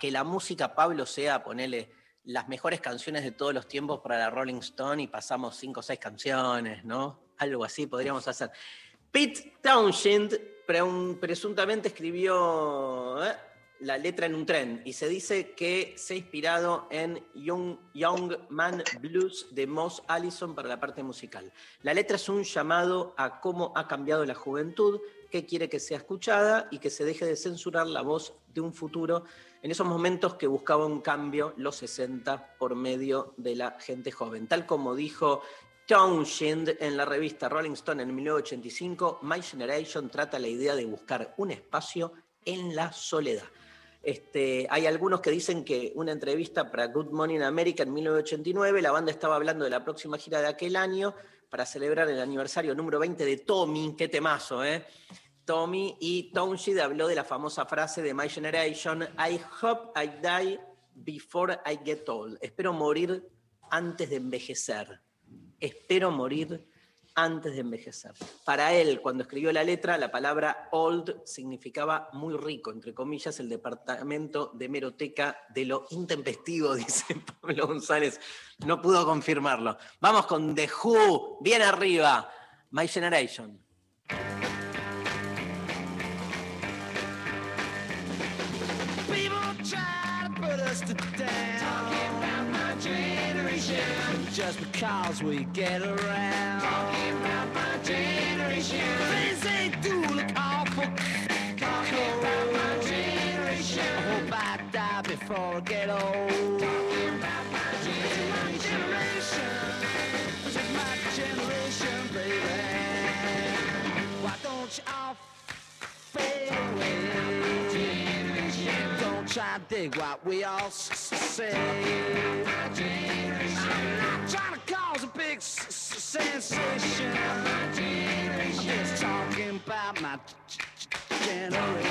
que la música, Pablo, sea, ponele, las mejores canciones de todos los tiempos para la Rolling Stone y pasamos cinco o seis canciones, ¿no? Algo así podríamos hacer. Pete Townshend pre- presuntamente escribió ¿eh? La letra en un tren y se dice que se ha inspirado en Young, Young Man Blues de Moss Allison para la parte musical. La letra es un llamado a cómo ha cambiado la juventud, que quiere que sea escuchada y que se deje de censurar la voz de un futuro en esos momentos que buscaba un cambio los 60 por medio de la gente joven. Tal como dijo Townshend en la revista Rolling Stone en 1985, My Generation trata la idea de buscar un espacio en la soledad. Este, hay algunos que dicen que una entrevista para Good Morning America en 1989, la banda estaba hablando de la próxima gira de aquel año para celebrar el aniversario número 20 de Tommy, qué temazo, ¿eh? Tommy y Townshend habló de la famosa frase de My Generation, I hope I die before I get old. Espero morir antes de envejecer. Espero morir antes de envejecer. Para él, cuando escribió la letra, la palabra old significaba muy rico, entre comillas, el departamento de meroteca de lo intempestivo, dice Pablo González. No pudo confirmarlo. Vamos con The Who, bien arriba. My Generation. People try Just because we get around. Talking about my generation. Things they do look awful. Talking about my generation. I hope I die before I get old. Talking about my generation. Is my generation, baby. Why don't you all fade away? Don't try to dig what we all say. Generation.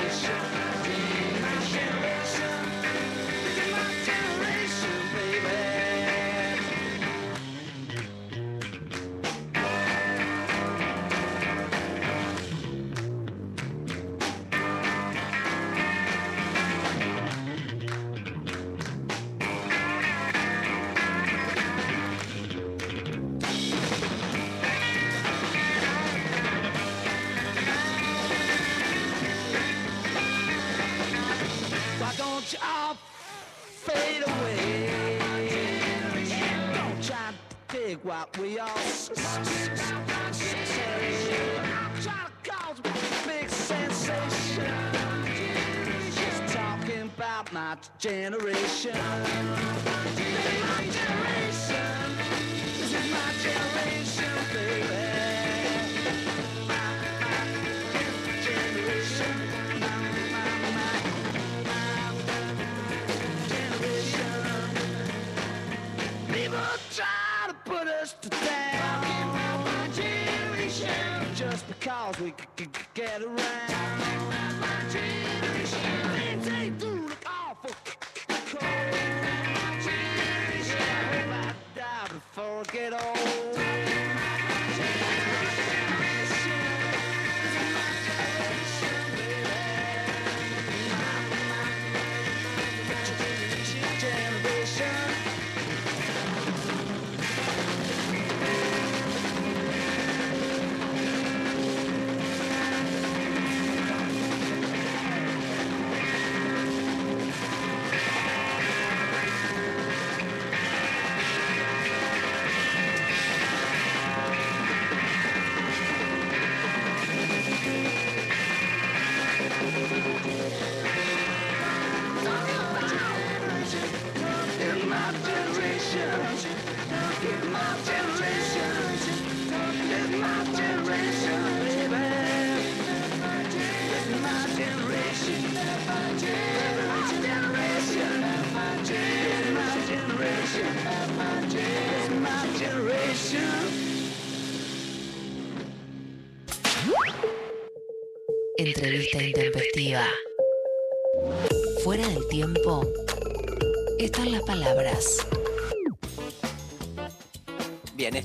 Generation.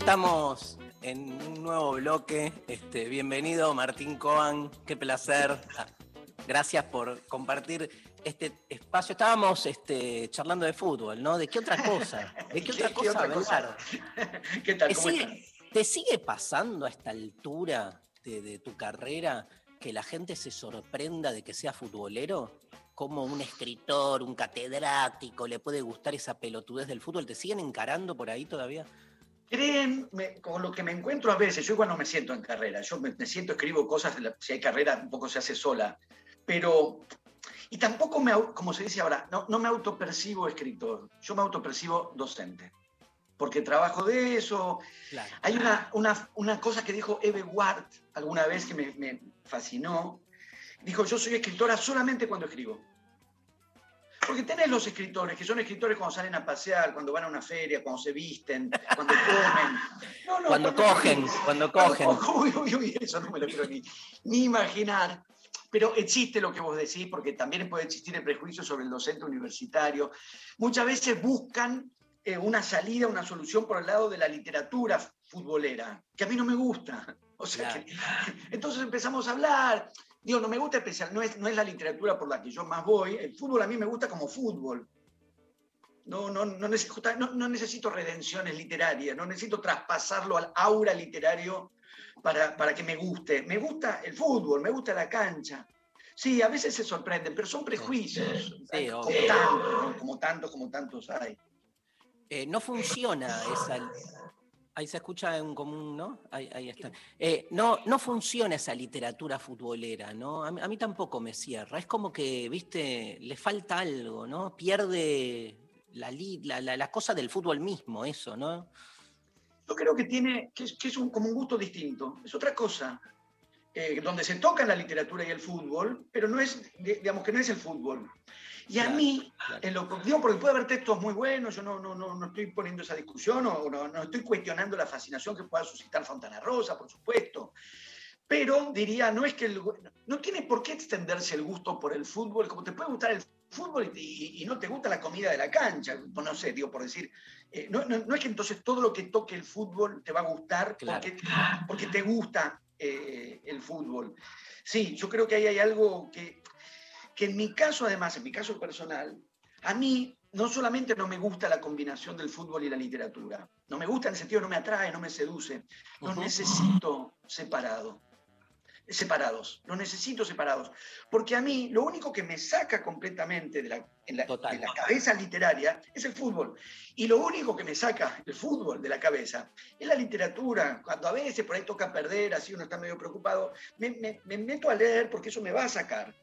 Estamos en un nuevo bloque. Este, bienvenido Martín Coan, qué placer. Ah, Gracias por compartir este espacio. Estábamos este, charlando de fútbol, ¿no? ¿De qué otra cosa? ¿De qué otra ¿Qué cosa otra cosa? ¿Qué tal? ¿Te ¿Cómo sigue, están? te sigue pasando a esta altura de, de tu carrera que la gente se sorprenda de que sea futbolero? Como un escritor, un catedrático, le puede gustar esa pelotudez del fútbol. ¿Te siguen encarando por ahí todavía? Creen, me- con lo que me encuentro a veces, yo igual no me siento en carrera, yo me, me siento, escribo cosas, si hay carrera un poco se hace sola, pero, y tampoco me, como se dice ahora, no, no me autopercibo escritor, yo me autopercibo docente, porque trabajo de eso. Hay una, una, una cosa que dijo Eve Ward alguna vez que me, me fascinó, dijo, yo soy escritora solamente cuando escribo. Porque tenés los escritores, que son escritores cuando salen a pasear, cuando van a una feria, cuando se visten, cuando comen. No, no, Cuando cogen, cuando cogen. Uy, uy, uy, eso no me lo quiero ni, ni imaginar. Pero existe lo que vos decís, porque también puede existir el prejuicio sobre el docente universitario. Muchas veces buscan eh, una salida, una solución por el lado de la literatura futbolera, que a mí no me gusta. O sea que, entonces empezamos a hablar. Digo, no me gusta especial, no es, no es la literatura por la que yo más voy. El fútbol a mí me gusta como fútbol. No, no, no, necesito, no, no necesito redenciones literarias, no necesito traspasarlo al aura literario para, para que me guste. Me gusta el fútbol, me gusta la cancha. Sí, a veces se sorprenden, pero son prejuicios. Sí, como obvio. tantos, ¿no? como tantos, como tantos hay. Eh, no funciona esa. Ahí se escucha en común, ¿no? Ahí, está. Eh, no, no funciona esa literatura futbolera, ¿no? A mí, tampoco me cierra. Es como que, viste, le falta algo, ¿no? Pierde la, la, la- cosa del fútbol mismo, eso, ¿no? Yo creo que tiene, que es, un, como un gusto distinto, es otra cosa. Eh, donde se toca la literatura y el fútbol, pero no es, di- digamos que no es el fútbol. Y a mí, en lo, digo, porque puede haber textos muy buenos, yo no, no, no, no estoy poniendo esa discusión o no, no estoy cuestionando la fascinación que pueda suscitar Fontana Rosa, por supuesto. Pero diría, no es que el- no tiene por qué extenderse el gusto por el fútbol, como te puede gustar el fútbol y, no te gusta la comida de la cancha, no sé, digo, por decir, eh, no, no- no es que entonces todo lo que toque el fútbol te va a gustar porque, porque te gusta eh, el fútbol. Sí, yo creo que ahí hay algo que, que en mi caso, además, en mi caso personal, a mí no solamente no me gusta la combinación del fútbol y la literatura, no me gusta en el sentido, no me atrae, no me seduce, los necesito separado, separados, los necesito separados, porque a mí lo único que me saca completamente de la, en la- de la cabeza literaria es el fútbol, y lo único que me saca el fútbol de la cabeza es la literatura, cuando a veces por ahí toca perder, así uno está medio preocupado, me, me- me meto a leer porque eso me va a sacar,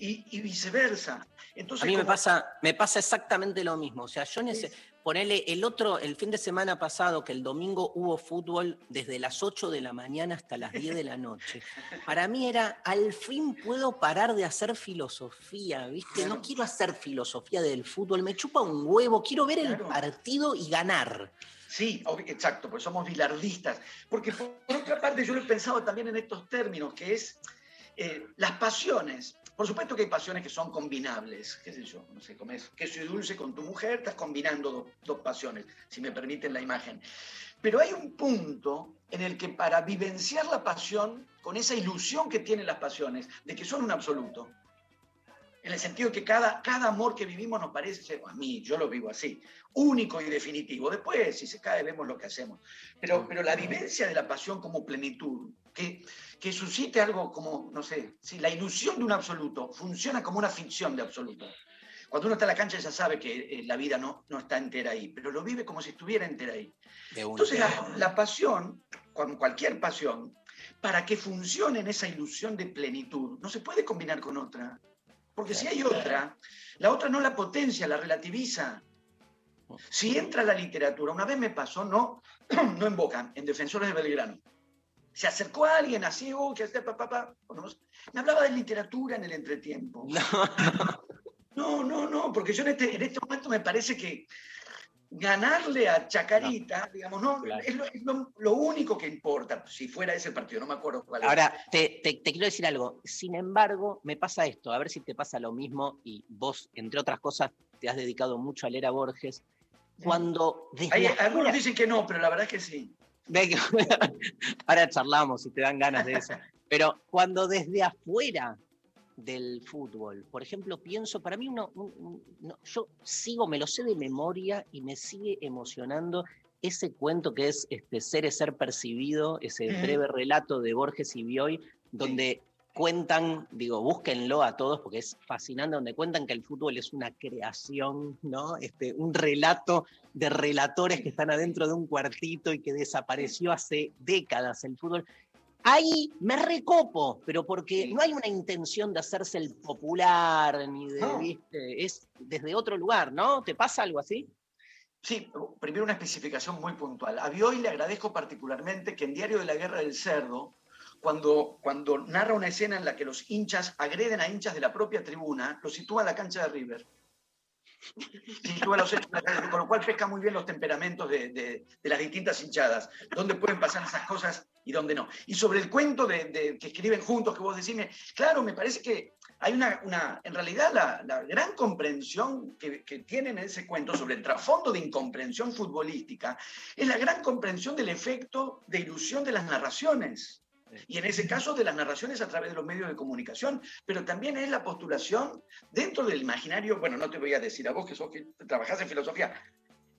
y, y viceversa. Entonces, a mí me pasa, me pasa exactamente lo mismo. O sea, yo necesito. Ponele el otro, el fin de semana pasado, que el domingo hubo fútbol desde las 8 de la mañana hasta las 10 de la noche. Para mí era, al fin puedo parar de hacer filosofía, ¿viste? No quiero hacer filosofía del fútbol, me chupa un huevo, quiero ver el partido y ganar. Sí, exacto, porque somos bilardistas. Porque por, por otra parte yo lo he pensado también en estos términos, que es eh, las pasiones. Por supuesto que hay pasiones que son combinables, qué sé yo, no sé, comes queso y dulce con tu mujer, estás combinando do- dos pasiones, si me permiten la imagen. Pero hay un punto en el que para vivenciar la pasión, con esa ilusión que tienen las pasiones, de que son un absoluto, en el sentido que cada, cada amor que vivimos nos parece, a mí, yo lo vivo así, único y definitivo. Después, si se cae, vemos lo que hacemos. Pero, pero la vivencia de la pasión como plenitud, que, que suscite algo como, no sé, si la ilusión de un absoluto funciona como una ficción de absoluto. Cuando uno está en la cancha ya sabe que eh, la vida no, no está entera ahí, pero lo vive como si estuviera entera ahí. Entonces la, la pasión, con cualquier pasión, para que funcione en esa ilusión de plenitud, no se puede combinar con otra. Porque si hay otra, la otra no la potencia, la relativiza. Si entra la literatura, una vez me pasó, no, no en Boca, en Defensores de Belgrano. Se acercó a alguien así, oh, que hace papá, me hablaba de literatura en el entretiempo. No, no, no, porque yo en este, en este momento me parece que ganarle a Chacarita, digamos, no, es, lo, es lo- lo único que importa, si fuera ese partido, no me acuerdo cuál. Ahora, te, te- te quiero decir algo. Sin embargo, me pasa esto, a ver si te pasa lo mismo y vos, entre otras cosas, te has dedicado mucho a leer a Borges. Cuando Hay- algunos dicen que no, pero la verdad es que sí. Ahora charlamos si te dan ganas de eso. Pero cuando desde afuera del fútbol, por ejemplo, pienso, para mí uno, un- un- no, yo sigo, me lo sé de memoria y me sigue emocionando ese cuento que es este, Ser es ser percibido, ese breve relato de Borges y Bioy, donde cuentan, digo, búsquenlo a todos porque es fascinante, donde cuentan que el fútbol es una creación, ¿no? Este, un relato de relatores que están adentro de un cuartito y que desapareció hace décadas el fútbol. Ahí me recopo, pero porque no hay una intención de hacerse el popular, ni de, No. ¿viste? es desde otro lugar, ¿no? ¿Te pasa algo así? Sí, primero una especificación muy puntual. A Bioy le agradezco particularmente que en Diario de la Guerra del Cerdo, cuando, cuando narra una escena en la que los hinchas agreden a hinchas de la propia tribuna, lo sitúa en la cancha de River. Con lo cual pesca muy bien los temperamentos de, de- las distintas hinchadas, dónde pueden pasar esas cosas y dónde no. Y sobre el cuento de, que escriben juntos, que vos decís, claro, me parece que hay una, en realidad la, la gran comprensión que, que tienen en ese cuento sobre el trasfondo de incomprensión futbolística, es la gran comprensión del efecto de ilusión de las narraciones. Y en ese caso de las narraciones a través de los medios de comunicación, pero también es la postulación dentro del imaginario, bueno, no te voy a decir a vos que, sos, que trabajás en filosofía,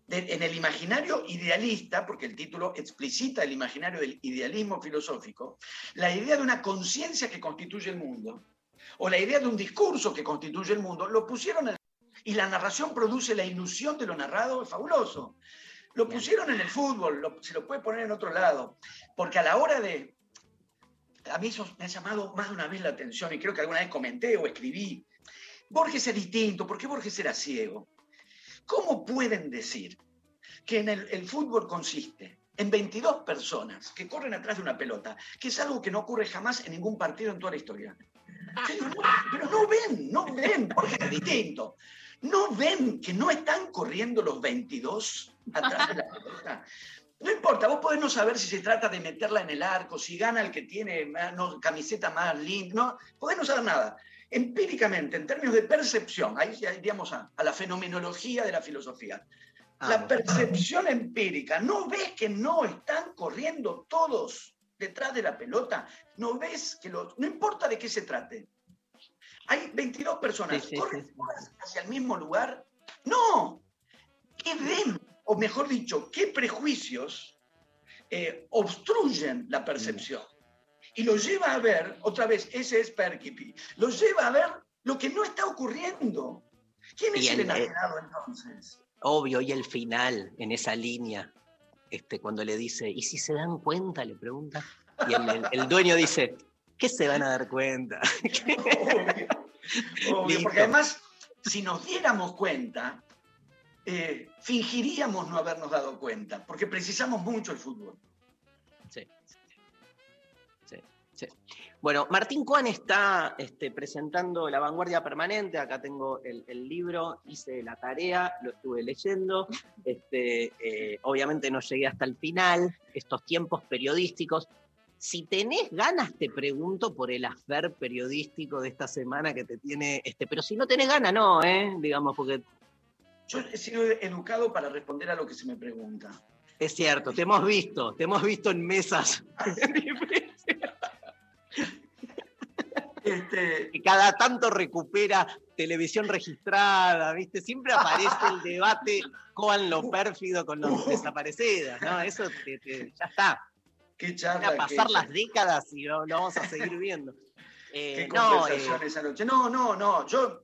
de- en el imaginario idealista, porque el título explicita el imaginario del idealismo filosófico, la idea de una conciencia que constituye el mundo, o la idea de un discurso que constituye el mundo, lo pusieron en... Y la narración produce la ilusión de lo narrado, es fabuloso. Lo pusieron en el fútbol, lo- se lo puede poner en otro lado, porque a la hora de... A mí eso me ha llamado más de una vez la atención y creo que alguna vez comenté o escribí. Borges es distinto, ¿por qué Borges era ciego? ¿Cómo pueden decir que en el, fútbol consiste en 22 personas que corren atrás de una pelota, que es algo que no ocurre jamás en ningún partido en toda la historia? Pero no ven, no ven, porque es distinto. No ven que no están corriendo los 22 atrás de la pelota. No importa, vos podés no saber si se trata de meterla en el arco, si gana el que tiene más- no, camiseta más linda, no, podés no saber nada. Empíricamente, en términos de percepción, ahí iríamos a, a la fenomenología de la filosofía. La percepción empírica, ¿no ves que no están corriendo todos detrás de la pelota? ¿No ves que los... No importa de qué se trate. Hay 22 personas, Sí, sí, ¿corren sí, hacia el mismo lugar? No. ¿Qué ven? O mejor dicho, ¿qué prejuicios eh, obstruyen la percepción? Y lo lleva a ver, otra vez, ese es Perkipi, lo lleva a ver lo que no está ocurriendo. ¿Quién es Bien, el eh, enajenado entonces? Obvio, y el final, en esa línea, este, cuando le dice, ¿y si se dan cuenta? Le pregunta. Y el, el- el dueño dice, ¿qué se van a dar cuenta? Obvio, Listo. porque además, si nos diéramos cuenta, eh, fingiríamos no habernos dado cuenta, porque precisamos mucho el fútbol. Sí. Sí, sí. Bueno, Martín Cuan está este, presentando La Vanguardia Permanente. Acá tengo el, el libro, hice la tarea, lo estuve leyendo. Este, eh, obviamente no llegué hasta el final, estos tiempos periodísticos. Si tenés ganas, te pregunto por el afer periodístico de esta semana que te tiene. Este, pero si no tenés ganas, no, ¿eh? Digamos, porque Yo he sido educado para responder a lo que se me pregunta. es cierto, te hemos visto, te hemos visto en mesas. Este, que cada tanto recupera televisión registrada, ¿viste? Siempre aparece el debate con lo pérfido, con los desaparecidos, ¿no? Eso te- te- ya está. Qué Van charla. a pasar que- las décadas y lo, lo vamos a seguir viendo. Eh, Qué no, eh, esa noche. No, no, no. Yo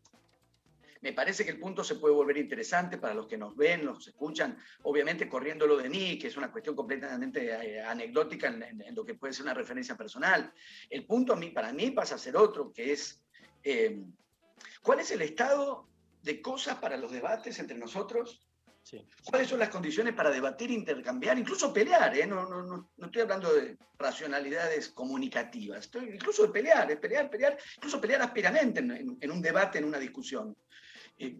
me parece que el punto se puede volver interesante para los que nos ven, nos escuchan. Obviamente corriendo lo de mí, que es una cuestión completamente eh, anecdótica en, en- en lo que puede ser una referencia personal. El punto a mí, para mí pasa a ser otro, que es eh, ¿cuál es el estado de cosas para los debates entre nosotros? ¿Cuáles son las condiciones para debatir, intercambiar, incluso pelear? ¿eh? No, no, no, no estoy hablando de racionalidades comunicativas, estoy incluso de pelear, es pelear, pelear, incluso pelear en, en- en un debate, en una discusión. Eh,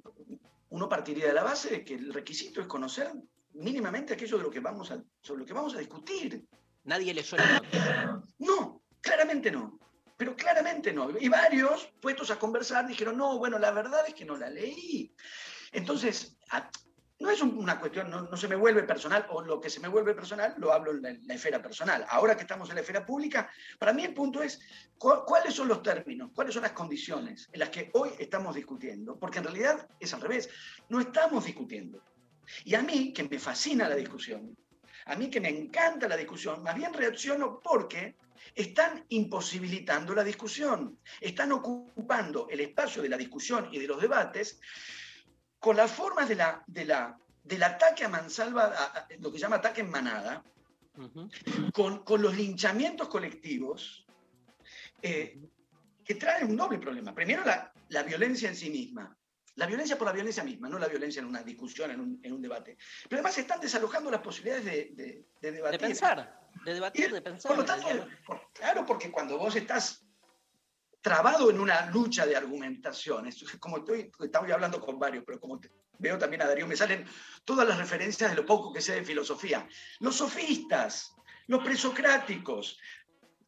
uno partiría de la base de que el requisito es conocer mínimamente aquello de lo que vamos a, sobre lo que vamos a discutir. Nadie la nota. No, claramente no. Pero claramente no. Y varios, puestos a conversar, dijeron, no, bueno, la verdad es que no la leí. Entonces, a- no es un- una cuestión, no, se me vuelve personal, o lo que se me vuelve personal lo hablo en la, esfera personal. Ahora que estamos en la esfera pública, para mí el punto es cu- cuáles son los términos, cuáles son las condiciones en las que hoy estamos discutiendo, porque en realidad es al revés, no estamos discutiendo. Y a mí, que me fascina la discusión, a mí que me encanta la discusión, más bien reacciono porque están imposibilitando la discusión, están ocupando el espacio de la discusión y de los debates con las formas de la, de la, del ataque a mansalva, a- a- lo que se llama ataque en manada, con, con los linchamientos colectivos, eh, que traen un doble problema. Primero, la, la violencia en sí misma. La violencia por la violencia misma, no la violencia en una discusión, en un, en un debate. Pero además se están desalojando las posibilidades de, de, de debatir. De pensar, de debatir, de pensar. Por lo tanto, por- claro, porque cuando vos estás trabado en una lucha de argumentaciones, como estoy, estamos hablando con varios, pero como veo también a Darío, me salen todas las referencias de lo poco que sé de filosofía. Los sofistas, los presocráticos,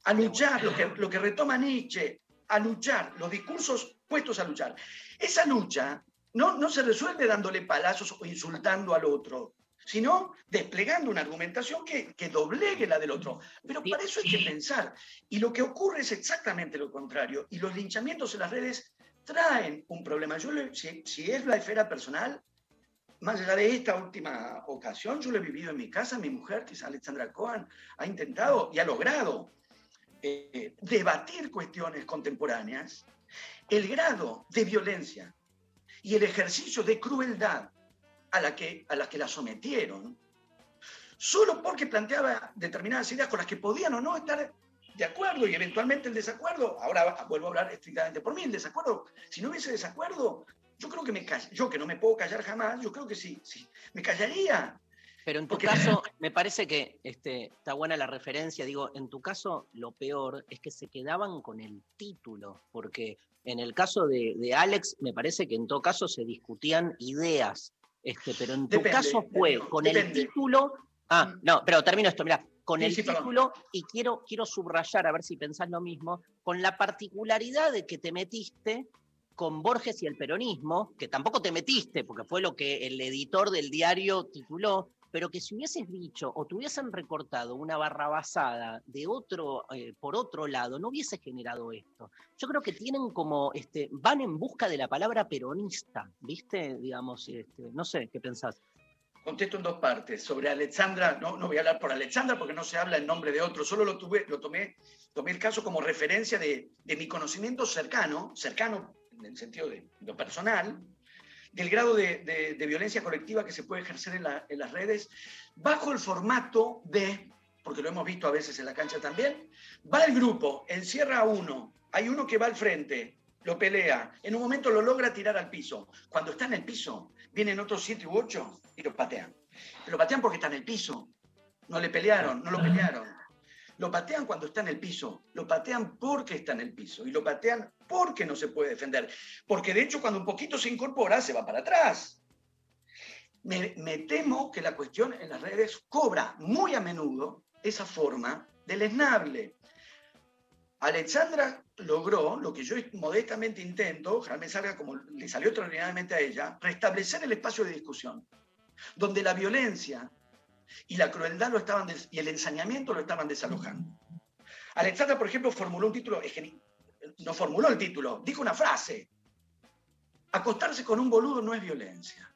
a luchar, lo que, lo que retoma Nietzsche, a luchar, los discursos puestos a luchar. Esa lucha no, no se resuelve dándole palazos o insultando al otro, sino desplegando una argumentación que, que doblegue la del otro. Pero para eso hay que pensar. Y lo que ocurre es exactamente lo contrario. Y los linchamientos en las redes traen un problema. Yo, le- si, si es la esfera personal, más allá de esta última ocasión, yo lo he vivido en mi casa, mi mujer, que es Alexandra Cohen, ha intentado y ha logrado eh, debatir cuestiones contemporáneas, el grado de violencia y el ejercicio de crueldad a la que, a la, que la sometieron, solo porque planteaba determinadas ideas con las que podían o no estar de acuerdo y eventualmente el desacuerdo, ahora vuelvo a hablar estrictamente por mí, el desacuerdo, si no hubiese desacuerdo, yo creo que me call- yo que no me puedo callar jamás, yo creo que sí, sí, me callaría. Pero en tu Porque- caso, me parece que este, está buena la referencia. Digo, en tu caso, lo peor es que se quedaban con el título, porque en el caso de, de Alex, me parece que en todo caso se discutían ideas, este, pero en tu Depende, caso fue con el título. Ah, no, pero termino esto, mira, con Sí, el sí, perdón. título, y quiero, quiero subrayar, a ver si pensás lo mismo, con la particularidad de que te metiste con Borges y el peronismo, que tampoco te metiste, porque fue lo que el editor del diario tituló, pero que si hubieses dicho o te hubiesen recortado una barrabasada de otro, eh, por otro lado, no hubiese generado esto. Yo creo que tienen como, este, van en busca de la palabra peronista, ¿viste? Digamos, este, no sé, ¿qué pensás? Contesto en dos partes. Sobre Alexandra, no, no voy a hablar por Alexandra porque no se habla en nombre de otro, solo lo, tuve, lo tomé, tomé el caso como referencia de, de mi conocimiento cercano, cercano en el sentido de lo personal, del grado de, de- de violencia colectiva que se puede ejercer en, la- en las redes, bajo el formato de, porque lo hemos visto a veces en la cancha también, va el grupo, encierra a uno, hay uno que va al frente, lo pelea, en un momento lo logra tirar al piso. Cuando está en el piso, vienen otros siete u ocho y lo patean. Lo patean porque está en el piso. No le pelearon, no lo pelearon. Lo patean cuando está en el piso. Lo patean porque está en el piso. Y lo patean porque no se puede defender. Porque de hecho cuando un poquito se incorpora, se va para atrás. Me, temo que la cuestión en las redes cobra muy a menudo esa forma del esnable. Alexandra logró lo que yo modestamente intento, me salga como le salió extraordinariamente a ella, restablecer el espacio de discusión, donde la violencia y la crueldad lo estaban des- y el ensañamiento lo estaban desalojando. Alexandra, por ejemplo, formuló un título, no formuló el título, dijo una frase. Acostarse con un boludo no es violencia.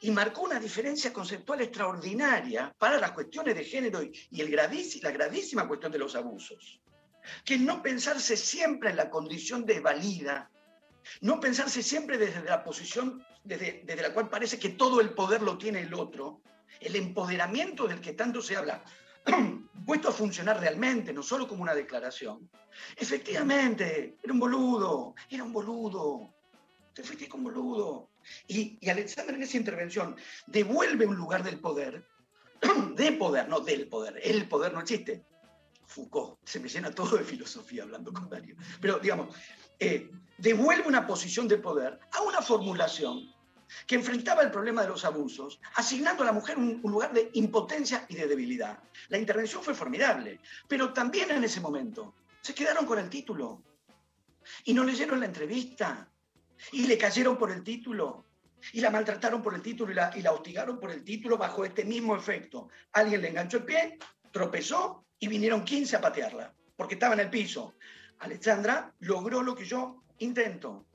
Y marcó una diferencia conceptual extraordinaria para las cuestiones de género y, el gravísi- la gravísima cuestión de los abusos que no pensarse siempre en la condición desvalida, no pensarse siempre desde la posición desde, desde la cual parece que todo el poder lo tiene el otro, el empoderamiento del que tanto se habla, puesto a funcionar realmente, no solo como una declaración. Efectivamente, era un boludo, era un boludo. Te fuiste con boludo. Y, Alexandra en esa intervención devuelve un lugar del poder, de poder, no del poder. El poder no existe. Foucault, se me llena todo de filosofía hablando con Darío. Pero digamos, eh, devuelve una posición de poder a una formulación que enfrentaba el problema de los abusos, asignando a la mujer un, lugar de impotencia y de debilidad. La intervención fue formidable, pero también en ese momento se quedaron con el título y no leyeron la entrevista y le cayeron por el título y la maltrataron por el título y la, y la hostigaron por el título bajo este mismo efecto. Alguien le enganchó el pie, tropezó y vinieron 15 a patearla porque estaba en el piso. Alexandra logró lo que yo intento,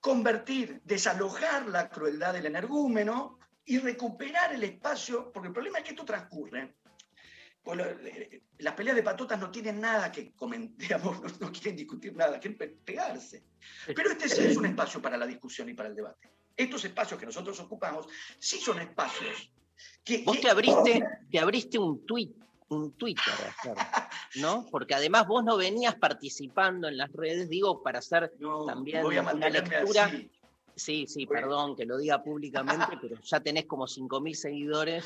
convertir, desalojar la crueldad del energúmeno y recuperar el espacio, porque el problema es que esto transcurre. Pues lo- las peleas de patotas no tienen nada que comentar, no, no quieren discutir nada, quieren pe- pegarse. Pero este sí es un espacio para la discusión y para el debate. Estos espacios que nosotros ocupamos sí son espacios que... Vos que- te abriste, te abriste un tweet, un Twitter, ¿no? Porque además vos no venías participando en las redes, digo, para hacer también una lectura. así. Sí, sí, perdón que lo diga públicamente, pero ya tenés como 5.000 seguidores,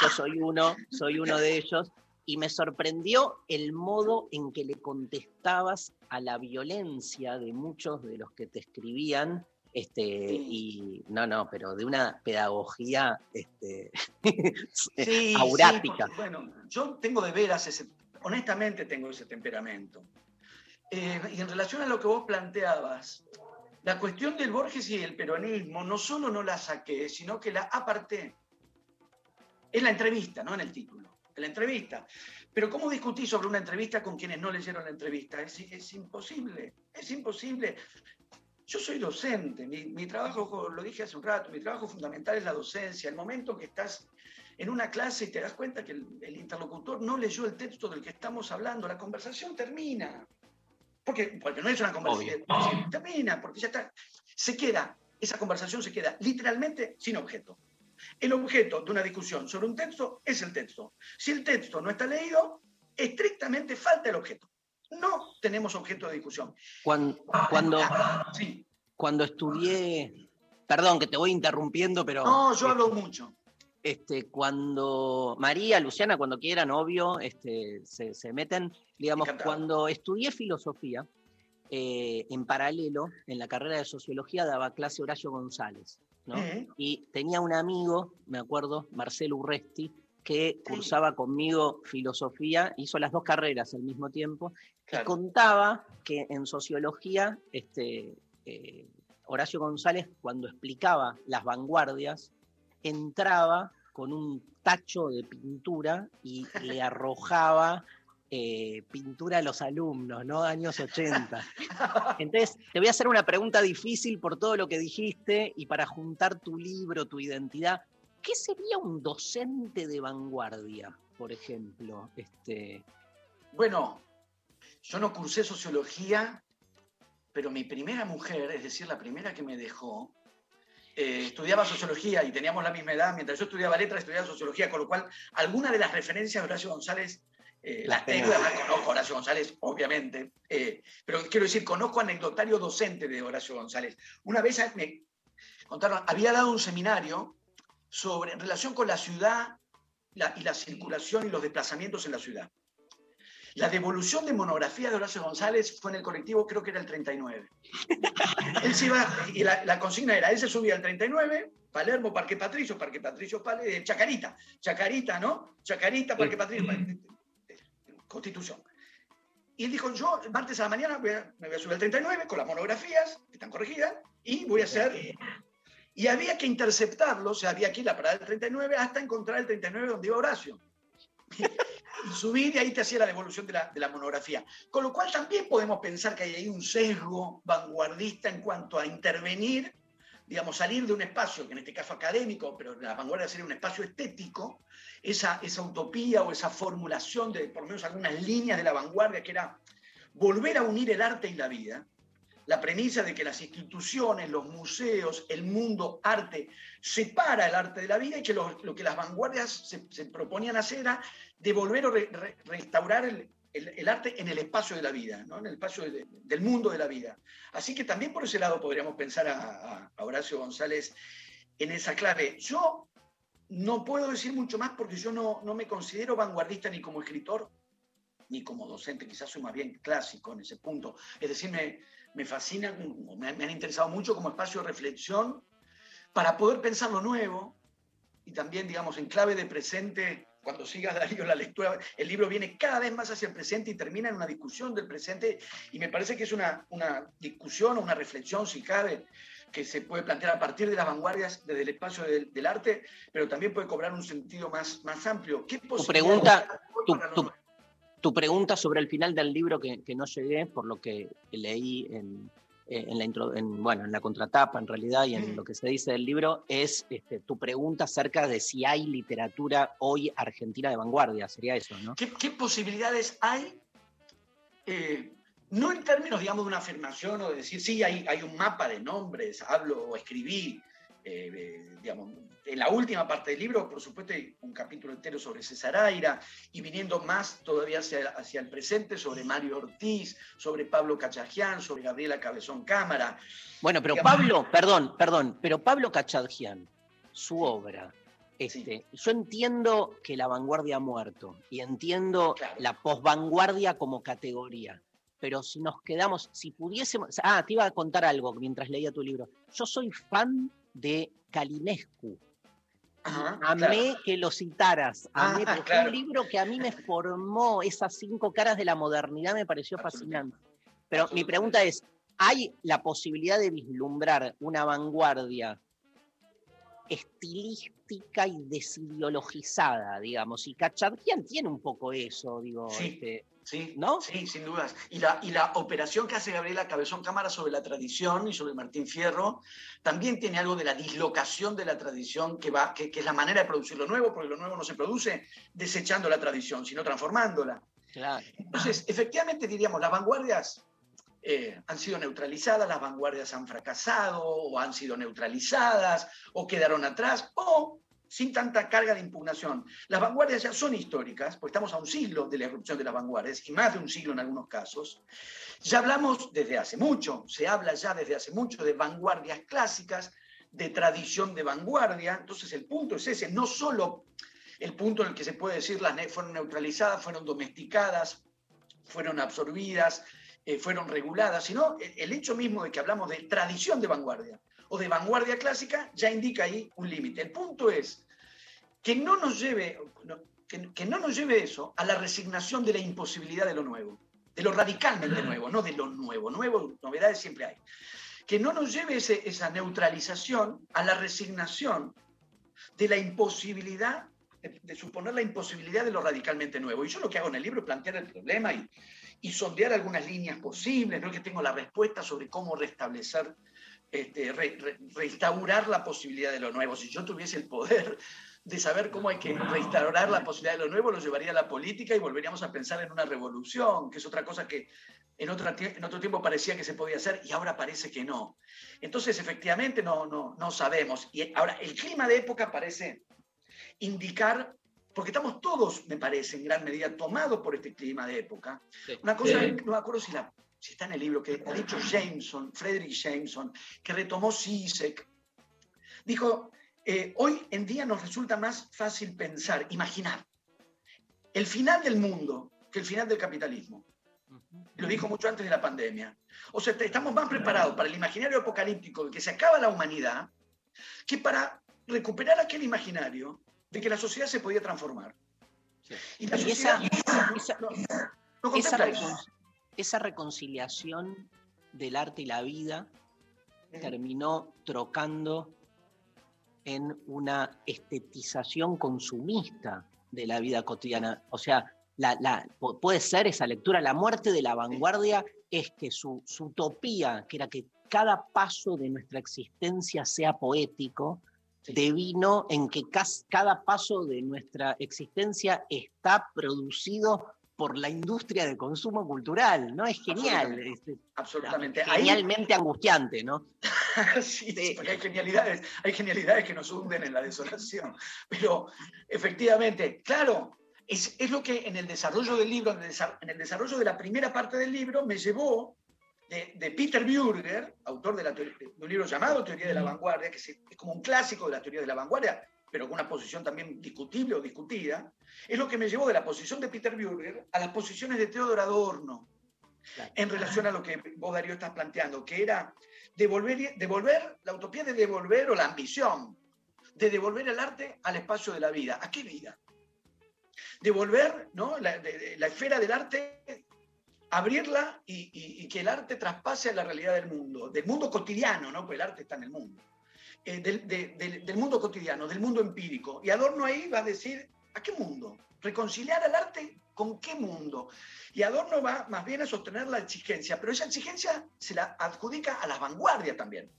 yo soy uno, soy uno de ellos, y me sorprendió el modo en que le contestabas a la violencia de muchos de los que te escribían, este, y no, no, pero de una pedagogía este, Sí, aurática. sí, porque, bueno, yo tengo de veras ese, honestamente tengo ese temperamento. Eh, y en relación a lo que vos planteabas, la cuestión del Borges y el peronismo no solo no la saqué, sino que la aparté. Es la entrevista, no en el título, en la entrevista. Pero ¿cómo discutí sobre una entrevista con quienes no leyeron la entrevista? Es, imposible, es imposible. Yo soy docente, mi, mi trabajo, lo dije hace un rato, mi trabajo fundamental es la docencia. El momento que estás en una clase y te das cuenta que el, el interlocutor no leyó el texto del que estamos hablando, la conversación termina. Porque, porque no es una conversación, sí, termina, porque ya está. Se queda, esa conversación se queda literalmente sin objeto. El objeto de una discusión sobre un texto es el texto. Si el texto no está leído, estrictamente falta el objeto. No tenemos objeto de discusión. Cuando, cuando, cuando estudié, perdón que te voy interrumpiendo, pero... No, yo hablo mucho. Este, cuando María, Luciana, cuando quieran, obvio, este, se, se meten, digamos, cuando estudié filosofía, eh, en paralelo, en la carrera de sociología daba clase Horacio González, ¿no? Y tenía un amigo, me acuerdo, Marcelo Urresti, que cursaba conmigo filosofía, hizo las dos carreras al mismo tiempo, y contaba que en sociología, este, eh, Horacio González, cuando explicaba las vanguardias, entraba con un tacho de pintura y le arrojaba eh, pintura a los alumnos, ¿no? Años 80. Entonces, te voy a hacer una pregunta difícil por todo lo que dijiste y para juntar tu libro, tu identidad. ¿Qué sería un docente de vanguardia, por ejemplo? Este, Bueno, yo no cursé sociología, pero mi primera mujer, es decir, la primera que me dejó, eh, estudiaba sociología y teníamos la misma edad. Mientras yo estudiaba letras, estudiaba sociología, con lo cual algunas de las referencias de Horacio González eh, Las tengo, tengo. además conozco a Horacio González, obviamente, eh, pero quiero decir, conozco anecdotario docente de Horacio González. Una vez me contaron, había dado un seminario sobre, en relación con la ciudad la- y la circulación y los desplazamientos en la ciudad. La devolución de monografía de Horacio González fue en el colectivo, creo que era el 39. Él se iba, y la, la consigna era, él se subía al 39, Palermo, Parque Patricio, Parque Patricio, Pale- eh, Chacarita, Chacarita, ¿no? Chacarita, Parque Patricio, Constitución. Y él dijo, yo martes a la mañana voy a- me voy a subir al 39 con las monografías, que están corregidas, y voy a hacer... Y había que interceptarlo, o sea, había que ir a la parada del 39 hasta encontrar el 39 donde iba Horacio. Subir y ahí te hacía la devolución de la, de la monografía. Con lo cual también podemos pensar que hay ahí un sesgo vanguardista en cuanto a intervenir, digamos, salir de un espacio, que en este caso académico, pero la vanguardia sería un espacio estético, esa, esa utopía o esa formulación de por lo menos algunas líneas de la vanguardia, que era volver a unir el arte y la vida, la premisa de que las instituciones, los museos, el mundo arte, separa el arte de la vida y que lo, que las vanguardias se, proponían hacer era devolver o re- re- restaurar el, arte en el espacio de la vida, ¿no? en el espacio de- del mundo de la vida. Así que también por ese lado podríamos pensar a, a- a Horacio González en esa clave. Yo no puedo decir mucho más porque yo no, no me considero vanguardista ni como escritor ni como docente, quizás soy más bien clásico en ese punto. Es decir, me, me fascinan, me, han- interesado mucho como espacio de reflexión para poder pensar lo nuevo y también, digamos, en clave de presente, cuando siga Darío la lectura, el libro viene cada vez más hacia el presente y termina en una discusión del presente y me parece que es una, una discusión o una reflexión, si cabe, que se puede plantear a partir de las vanguardias desde el espacio del, del arte, pero también puede cobrar un sentido más, más amplio. ¿Qué Tu pregunta, tu, tu-? Tu pregunta sobre el final del libro que, que no llegué, por lo que leí en, eh, en la, intro- en, bueno, en la contratapa en realidad y en lo que se dice del libro, es este, tu pregunta acerca de si hay literatura hoy argentina de vanguardia, sería eso, ¿no? ¿Qué, qué posibilidades hay? eh, no en términos, digamos, de una afirmación o de decir, sí, hay, hay un mapa de nombres, hablo o escribí, eh, digamos, en la última parte del libro, por supuesto, hay un capítulo entero sobre César Aira, y viniendo más todavía hacia, hacia el presente, sobre Mario Ortiz, sobre Pablo Cachajian, sobre Gabriela Cabezón Cámara. Bueno, pero Digamos- Pablo, perdón, perdón, pero Pablo Cachadjian, su obra, este, yo entiendo que la vanguardia ha muerto y entiendo la posvanguardia como categoría, pero si nos quedamos, si pudiésemos, ah, te iba a contar algo mientras leía tu libro. Yo soy fan de Calinescu. Amé que lo citaras, amé, Ah, porque fue claro. un libro que a mí me formó esas cinco caras de la modernidad, me pareció fascinante. Pero mi pregunta es, ¿hay la posibilidad de vislumbrar una vanguardia estilística y desideologizada, digamos? Y Cachadjian tiene un poco eso, digo, Sí, este, sí, ¿no? Sí, sin dudas. Y la, y la operación que hace Gabriela Cabezón Cámara sobre la tradición y sobre Martín Fierro también tiene algo de la dislocación de la tradición que, va, que, que es la manera de producir lo nuevo, porque lo nuevo no se produce desechando la tradición, sino transformándola. Claro. Entonces, efectivamente diríamos, las vanguardias eh, han sido neutralizadas, las vanguardias han fracasado o han sido neutralizadas o quedaron atrás o sin tanta carga de impugnación. Las vanguardias ya son históricas, porque estamos a un siglo de la irrupción de las vanguardias y más de un siglo en algunos casos. Ya hablamos desde hace mucho, se habla ya desde hace mucho de vanguardias clásicas, de tradición de vanguardia. Entonces el punto es ese, no solo el punto en el que se puede decir las fueron neutralizadas, fueron domesticadas, fueron absorbidas, eh, fueron reguladas, sino el hecho mismo de que hablamos de tradición de vanguardia o de vanguardia clásica ya indica ahí un límite. El punto es que no nos lleve, que, que no nos lleve eso a la resignación de la imposibilidad de lo nuevo, de lo radicalmente nuevo, no de lo nuevo. Nuevo, novedades siempre hay. Que no nos lleve ese- esa neutralización a la resignación de la imposibilidad, de, de suponer la imposibilidad de lo radicalmente nuevo. Y yo lo que hago en el libro es plantear el problema y, y sondear algunas líneas posibles, no es que tengo la respuesta sobre cómo restablecer, este, re- re- restaurar la posibilidad de lo nuevo. Si yo tuviese el poder de saber cómo hay que restaurar la posibilidad de lo nuevo, lo llevaría a la política y volveríamos a pensar en una revolución, que es otra cosa que en, tie- en otro tiempo parecía que se podía hacer y ahora parece que no. Entonces, efectivamente, no, no, no sabemos. Y ahora, el clima de época parece indicar, porque estamos todos, me parece, en gran medida tomados por este clima de época. Una cosa, Sí. no me acuerdo si, la, si está en el libro, que ha dicho Jameson, Frederick Jameson, que retomó Zizek, dijo, eh, hoy en día nos resulta más fácil pensar, imaginar, el final del mundo que el final del capitalismo. Lo dijo mucho antes de la pandemia. O sea, estamos más preparados para el imaginario apocalíptico de que se acaba la humanidad que para recuperar aquel imaginario de que la sociedad se podía transformar. Y la Y sociedad esa- no- esa- no- no esa, esa reconciliación del arte y la vida terminó trocando en una estetización consumista de la vida cotidiana. O sea, la- la- pu- puede ser esa lectura, la muerte de la vanguardia es que su, su utopía, que era que cada paso de nuestra existencia sea poético, devino en que cada paso de nuestra existencia está producido por la industria de consumo cultural, ¿no? Es genial. Absolutamente. es-. Ahí- Genialmente angustiante, ¿no? sí, sí, porque hay genialidades, hay genialidades que nos hunden en la desolación. Pero efectivamente, claro, es, es lo que en el desarrollo del libro, en el, en el desarrollo de la primera parte del libro, me llevó de, de Peter Bürger, autor de, la de un libro llamado Teoría de la Vanguardia, que es, es como un clásico de la teoría de la vanguardia, pero con una posición también discutible o discutida, es lo que me llevó de la posición de Peter Bürger a las posiciones de Theodor Adorno, en relación a lo que vos, Darío, estás planteando, que era devolver, devolver la utopía de devolver o la ambición de devolver el arte al espacio de la vida. ¿A qué vida? Devolver ¿no? la, de- de- la esfera del arte, abrirla y, y- y que el arte traspase a la realidad del mundo, del mundo cotidiano, ¿no? porque el arte está en el mundo, Eh, del, de- del- mundo cotidiano, del mundo empírico. Y Adorno ahí va a decir, ¿a qué mundo? Reconciliar al arte con qué mundo. Y Adorno va más bien a sostener la exigencia, pero esa exigencia se la adjudica a la vanguardia también.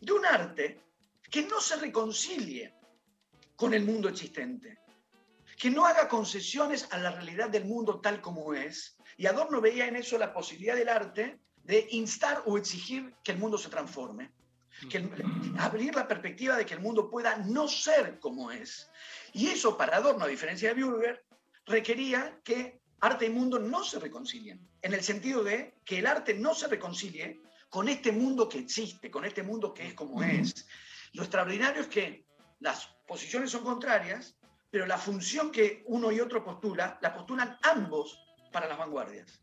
De un arte que no se reconcilie con el mundo existente, que no haga concesiones a la realidad del mundo tal como es. Y Adorno veía en eso la posibilidad del arte de instar o exigir que el mundo se transforme, que el- abrir la perspectiva de que el mundo pueda no ser como es. Y eso para Adorno, a diferencia de Bürger, requería que arte y mundo no se reconcilien, en el sentido de que el arte no se reconcilie con este mundo que existe, con este mundo que es como es. Lo extraordinario es que las posiciones son contrarias, pero la función que uno y otro postula, la postulan ambos para las vanguardias.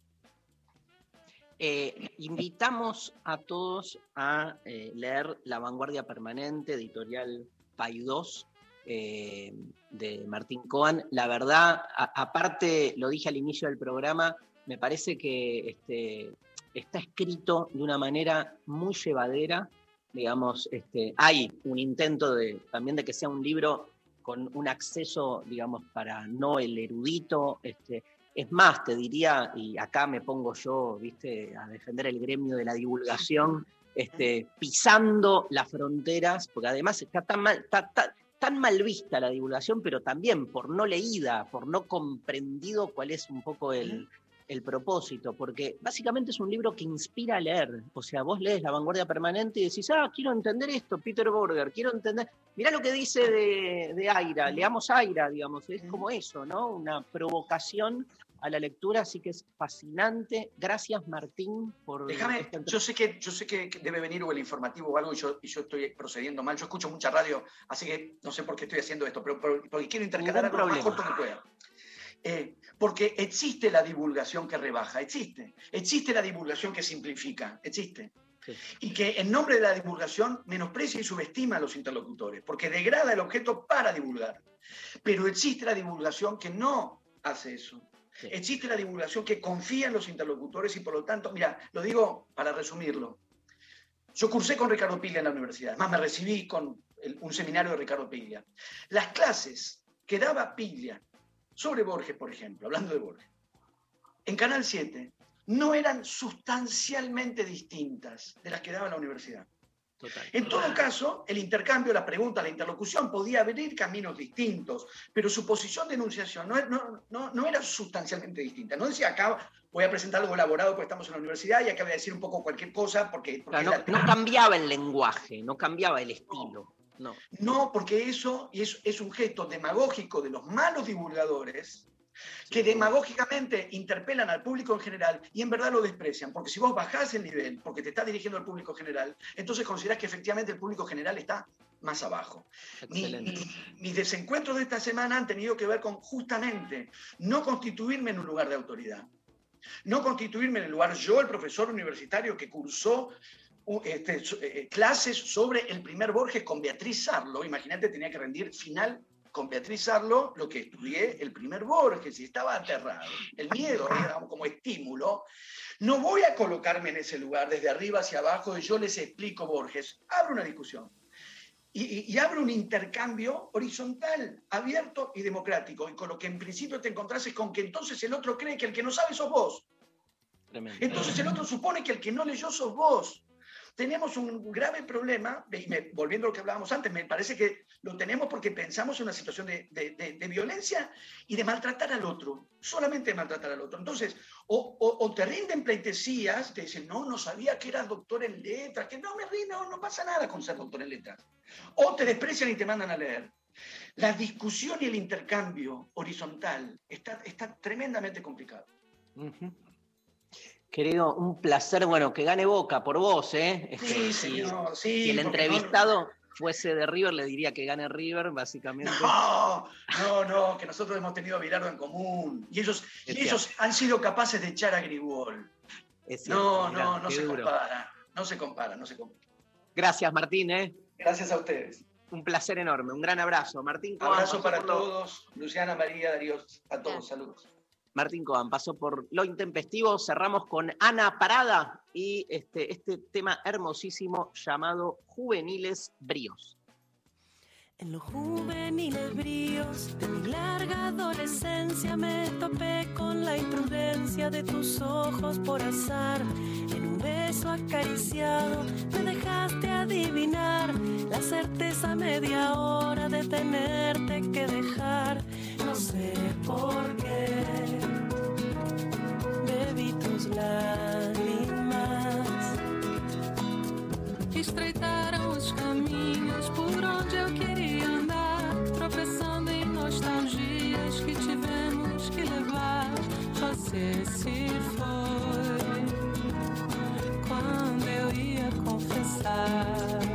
Eh, invitamos a todos a eh, leer La Vanguardia Permanente, editorial Paidós, eh, de Martín Cohen. La verdad, aparte, lo dije al inicio del programa, me parece que este, está escrito de una manera muy llevadera. Digamos, este, hay un intento de, también de que sea un libro con un acceso, digamos, para no el erudito, este, es más, te diría, y acá me pongo yo, viste, a defender el gremio de la divulgación, este, pisando las fronteras, porque además está tan mal, está tan, tan mal vista la divulgación, pero también por no leída, por no comprendido cuál es un poco el, el propósito, porque básicamente es un libro que inspira a leer. O sea, vos lees La Vanguardia Permanente y decís, ah, quiero entender esto, Peter Borger, quiero entender. Mirá lo que dice de, de Aira, leamos Aira, digamos, es como eso, ¿no? Una provocación a la lectura, así que es fascinante. Gracias, Martín, por Déjame, esta yo sé que, yo sé que que debe venir o el informativo o algo y yo, y yo estoy procediendo mal. Yo escucho mucha radio, así que no sé por qué estoy haciendo esto, pero, pero- porque quiero intercalar algo lo más corto que pueda. Eh, porque existe la divulgación que rebaja, existe. Existe la divulgación que simplifica, existe. Y que en nombre de la divulgación menosprecia y subestima a los interlocutores, porque degrada el objeto para divulgar. Pero existe la divulgación que no hace eso. Existe la divulgación que confía en los interlocutores y por lo tanto, mira, lo digo para resumirlo. Yo cursé con Ricardo Piglia en la universidad, además me recibí con un seminario de Ricardo Piglia. Las clases que daba Piglia sobre Borges, por ejemplo, hablando de Borges, en Canal 7, no eran sustancialmente distintas de las que daba en la universidad. En todo caso, el intercambio, la pregunta, la interlocución podía abrir caminos distintos, pero su posición de enunciación no, no- no- no era sustancialmente distinta. No decía acá voy a presentar algo elaborado porque estamos en la universidad y acá voy a decir un poco cualquier cosa porque... porque Claro, es no, la- no cambiaba el lenguaje, no cambiaba el estilo. No. No, porque eso es, es un gesto demagógico de los malos divulgadores que demagógicamente interpelan al público en general y en verdad lo desprecian. Porque si vos bajás el nivel, porque te estás dirigiendo al público general, entonces considerás que efectivamente el público general está más abajo. Mi- Excelente. mi- mis desencuentros de esta semana han tenido que ver con justamente no constituirme en un lugar de autoridad. No constituirme en el lugar yo, el profesor universitario que cursó este, so- eh, clases sobre el primer Borges con Beatriz Sarlo. Imagínate, tenía que rendir final con Beatriz Sarlo lo que estudié el primer Borges y estaba aterrado. El miedo era como estímulo. No voy a colocarme en ese lugar desde arriba hacia abajo y yo les explico Borges. Abro una discusión. Y, y- abre un intercambio horizontal, abierto y democrático. Y con lo que en principio te encontrás es con que entonces el otro cree que el que no sabe sos vos. Entonces el otro supone que el que no leyó sos vos. Tenemos un grave problema, y me- volviendo a lo que hablábamos antes, me parece que lo tenemos porque pensamos en una situación de, de- de- de violencia y de maltratar al otro, solamente de maltratar al otro. Entonces, o, o- o te rinden pleitesías, te dicen, no, no sabía que eras doctor en letras, que no me rindo, no, pasa nada con ser doctor en letras. O te desprecian y te mandan a leer. La discusión y el intercambio horizontal está, está tremendamente complicado. Querido, un placer, bueno, que gane Boca por vos, ¿eh? Sí, señor, sí, si el no- entrevistado fuese de River, le diría que gane River, básicamente. No, no, no, que nosotros hemos tenido a Bilardo en común y ellos, y ellos han sido capaces de echar a Grigol. No, no, no se duro. compara, no se compara, no se compara. Gracias, Martín, ¿eh? Gracias a ustedes. Un placer enorme, un gran abrazo. Martín Abrazo para todos, Luciana, María, Darío, a todos, saludos. Martín Coan pasó por Lo Intempestivo. Cerramos con Ana Parada y este, este tema hermosísimo llamado Juveniles Bríos. En los juveniles bríos de mi larga adolescencia me topé con la imprudencia de tus ojos por azar. En un beso acariciado me dejaste adivinar la certeza media hora de tenerte que dejar. No sé por qué lágrimas. Estreitaram os caminhos por onde eu queria andar, tropeçando em nostalgias que tivemos que levar. Você se foi quando eu ia confessar.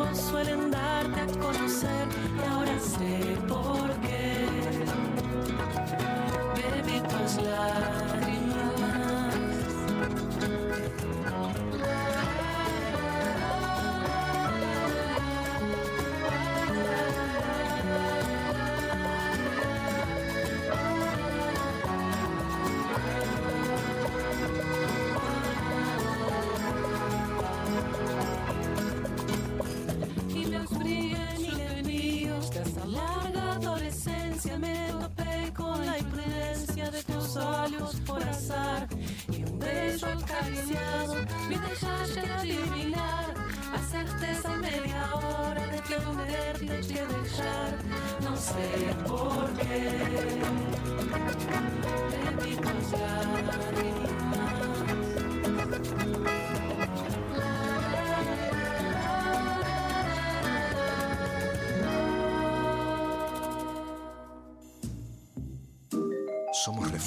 Ojos suelen darte a conocer.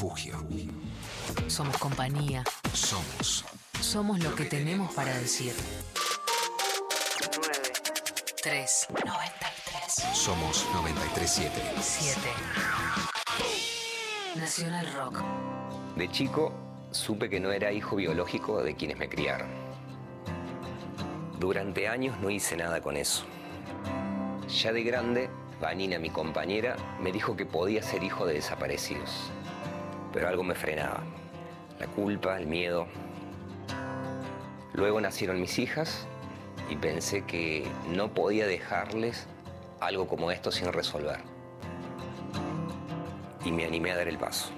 Refugio. Somos compañía. Somos. Somos lo que tenemos para decir. 3, 93, Somos 937. 7. Nacional Rock. De chico supe que no era hijo biológico de quienes me criaron. Durante años no hice nada con eso. Ya de grande, Vanina, mi compañera, me dijo que podía ser hijo de desaparecidos. Pero algo me frenaba. La culpa, el miedo. Luego nacieron mis hijas y pensé que no podía dejarles algo como esto sin resolver. Y me animé a dar el paso.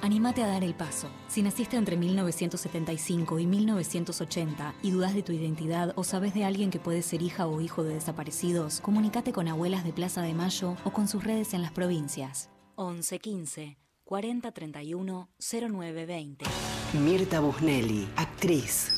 Anímate a dar el paso. Si naciste entre 1975 y 1980 y dudas de tu identidad o sabes de alguien que puede ser hija o hijo de desaparecidos, comunícate con Abuelas de Plaza de Mayo o con sus redes en las provincias. 11 15 40 31 09 20. Mirta Busnelli, actriz.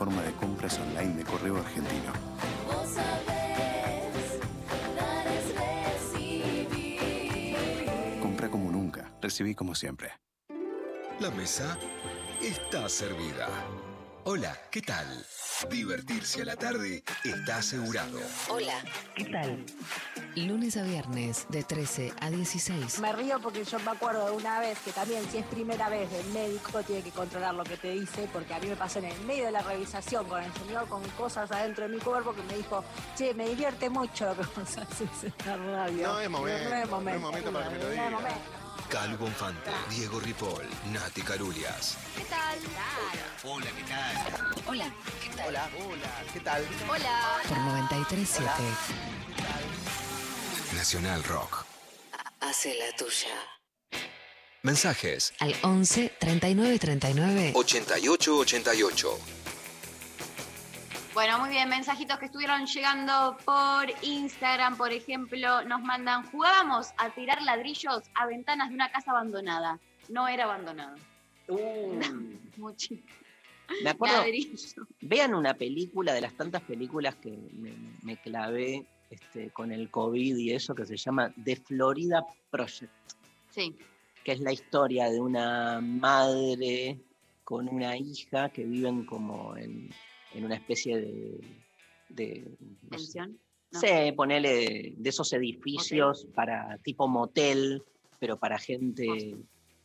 Plataforma de compras online de Correo Argentino. Compra como nunca, recibí como siempre. La mesa está servida. Hola, ¿qué tal? Divertirse a la tarde está asegurado. Hola, ¿qué tal? Lunes a viernes de 13 a 16. Me río porque yo me acuerdo de una vez que también si es primera vez el médico tiene que controlar lo que te dice porque a mí me pasó en el medio de la revisación con el señor con cosas adentro de mi cuerpo que me dijo, che, me divierte mucho lo que vos haces en la radio. No es momento, No es no momento. es momento para que me lo no es momento. Calvo Bonfante, Diego Ripoll, Nati Carulias. ¿Qué tal? Hola, ¿qué tal? Hola, ¿qué tal? Hola, hola, ¿qué tal? Hola. Por 937. Nacional Rock. Hace la tuya. Mensajes Al 11 39 39. 8888. Bueno, muy bien, mensajitos que estuvieron llegando por Instagram, por ejemplo, nos mandan, jugábamos a tirar ladrillos a ventanas de una casa abandonada. No era abandonada. Muy chico. Me acuerdo, Ladrillo. vean una película de las tantas películas que me, me clavé este, con el COVID y eso, que se llama The Florida Project, Sí. que es la historia de una madre con una hija que viven como en, en una especie de... de no ¿Pensión? No. Sí, ponele de esos edificios para tipo motel, pero para gente,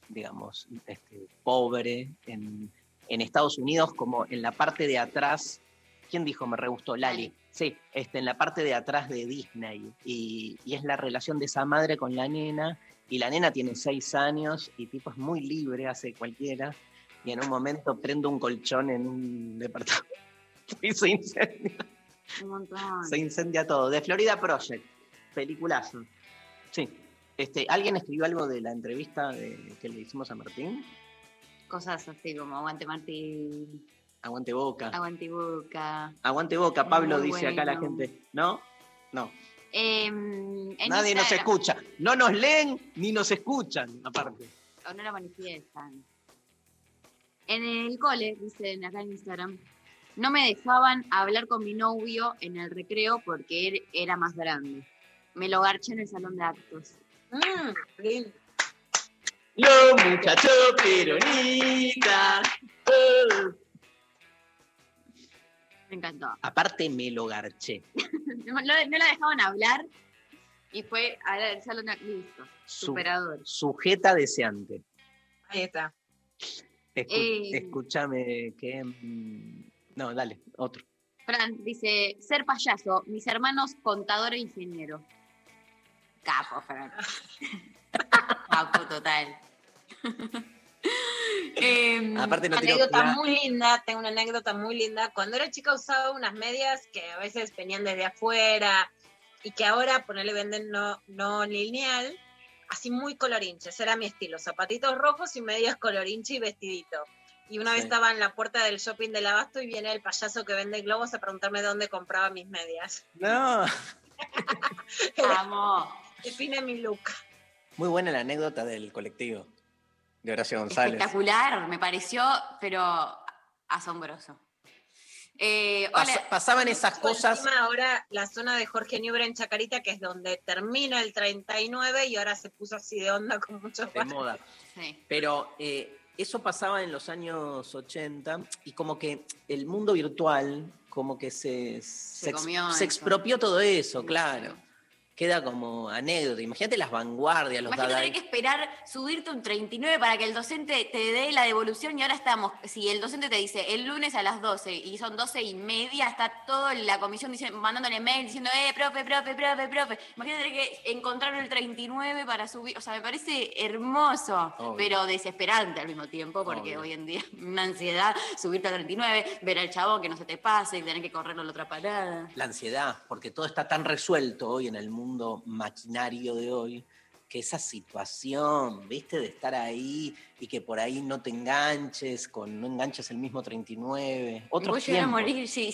digamos, este, pobre en, en Estados Unidos, como en la parte de atrás. ¿Quién dijo? Me re gustó, Lali. Sí, este, en la parte de atrás de Disney. Y, y es la relación de esa madre con la nena. Y la nena tiene seis años y tipo es muy libre, hace cualquiera. Y en un momento prende un colchón en un departamento y se incendia. Un montón. Se incendia todo. De Florida Project. Peliculazo. Sí. Este, ¿Alguien escribió algo de la entrevista de- que le hicimos a Martín? Cosas así como aguante Martín, Aguante boca. aguante boca. Aguante boca, Pablo, Muy dice acá la gente. ¿No? No. Em, Nadie nos escucha. No nos leen ni nos escuchan, aparte. o no la manifiestan. En el cole, dicen acá en Instagram, no me dejaban hablar con mi novio en el recreo porque él era más grande. Me lo garché en el salón de actos. Mm. Los muchachos peronistas. eh. Me encantó. Aparte me lo garché. No, la dejaban hablar y fue al salón de actos. Listo. Su- Superador. Sujeta deseante. Ahí está. Escu- Eh. Escúchame que... No, dale, otro. Fran dice, ser payaso, mis hermanos contador e ingeniero. Capo, Fran. Capo total. Em, Aparte no Una tengo anécdota muy linda, tengo una anécdota muy linda. Cuando era chica usaba unas medias que a veces venían desde afuera y que ahora ponerle venden no, no lineal, así muy colorinche. Ese era mi estilo, zapatitos rojos y medias colorinche y vestidito. Y una vez Sí. estaba en la puerta del shopping del abasto y viene el payaso que vende globos a preguntarme dónde compraba mis medias. No. Amo. Define mi look. Muy buena la anécdota del colectivo de Horacio González. Espectacular, me pareció, pero asombroso. Eh, hola, pasaban esas cosas. Encima ahora la zona de Jorge Newbery en Chacarita, que es donde termina el 39 y ahora se puso así de onda con muchos de moda. Pero eh, eso pasaba en los años 80 y como que el mundo virtual como que se, se, ex- se expropió todo eso, claro. Queda como anécdota. Imagínate las vanguardias, los Imagínate tener que esperar subirte un 39 para que el docente te dé la devolución y ahora estamos, si el docente te dice el lunes a las 12 y son 12 y media, está toda la comisión dice, mandándole mail diciendo, eh, profe, profe, profe, profe. Imagínate tener que encontrar el 39 para subir, o sea, me parece hermoso, Obvio. pero desesperante al mismo tiempo, porque Obvio. hoy en día una ansiedad, subirte al 39, ver al chabón que no se te pase, tener que correrlo a la otra parada. La ansiedad, porque todo está tan resuelto hoy en el mundo mundo maquinario de hoy, que esa situación, ¿viste? De estar ahí y que por ahí no te enganches, con, no enganches el mismo 39. Otros Voy a morir. Si,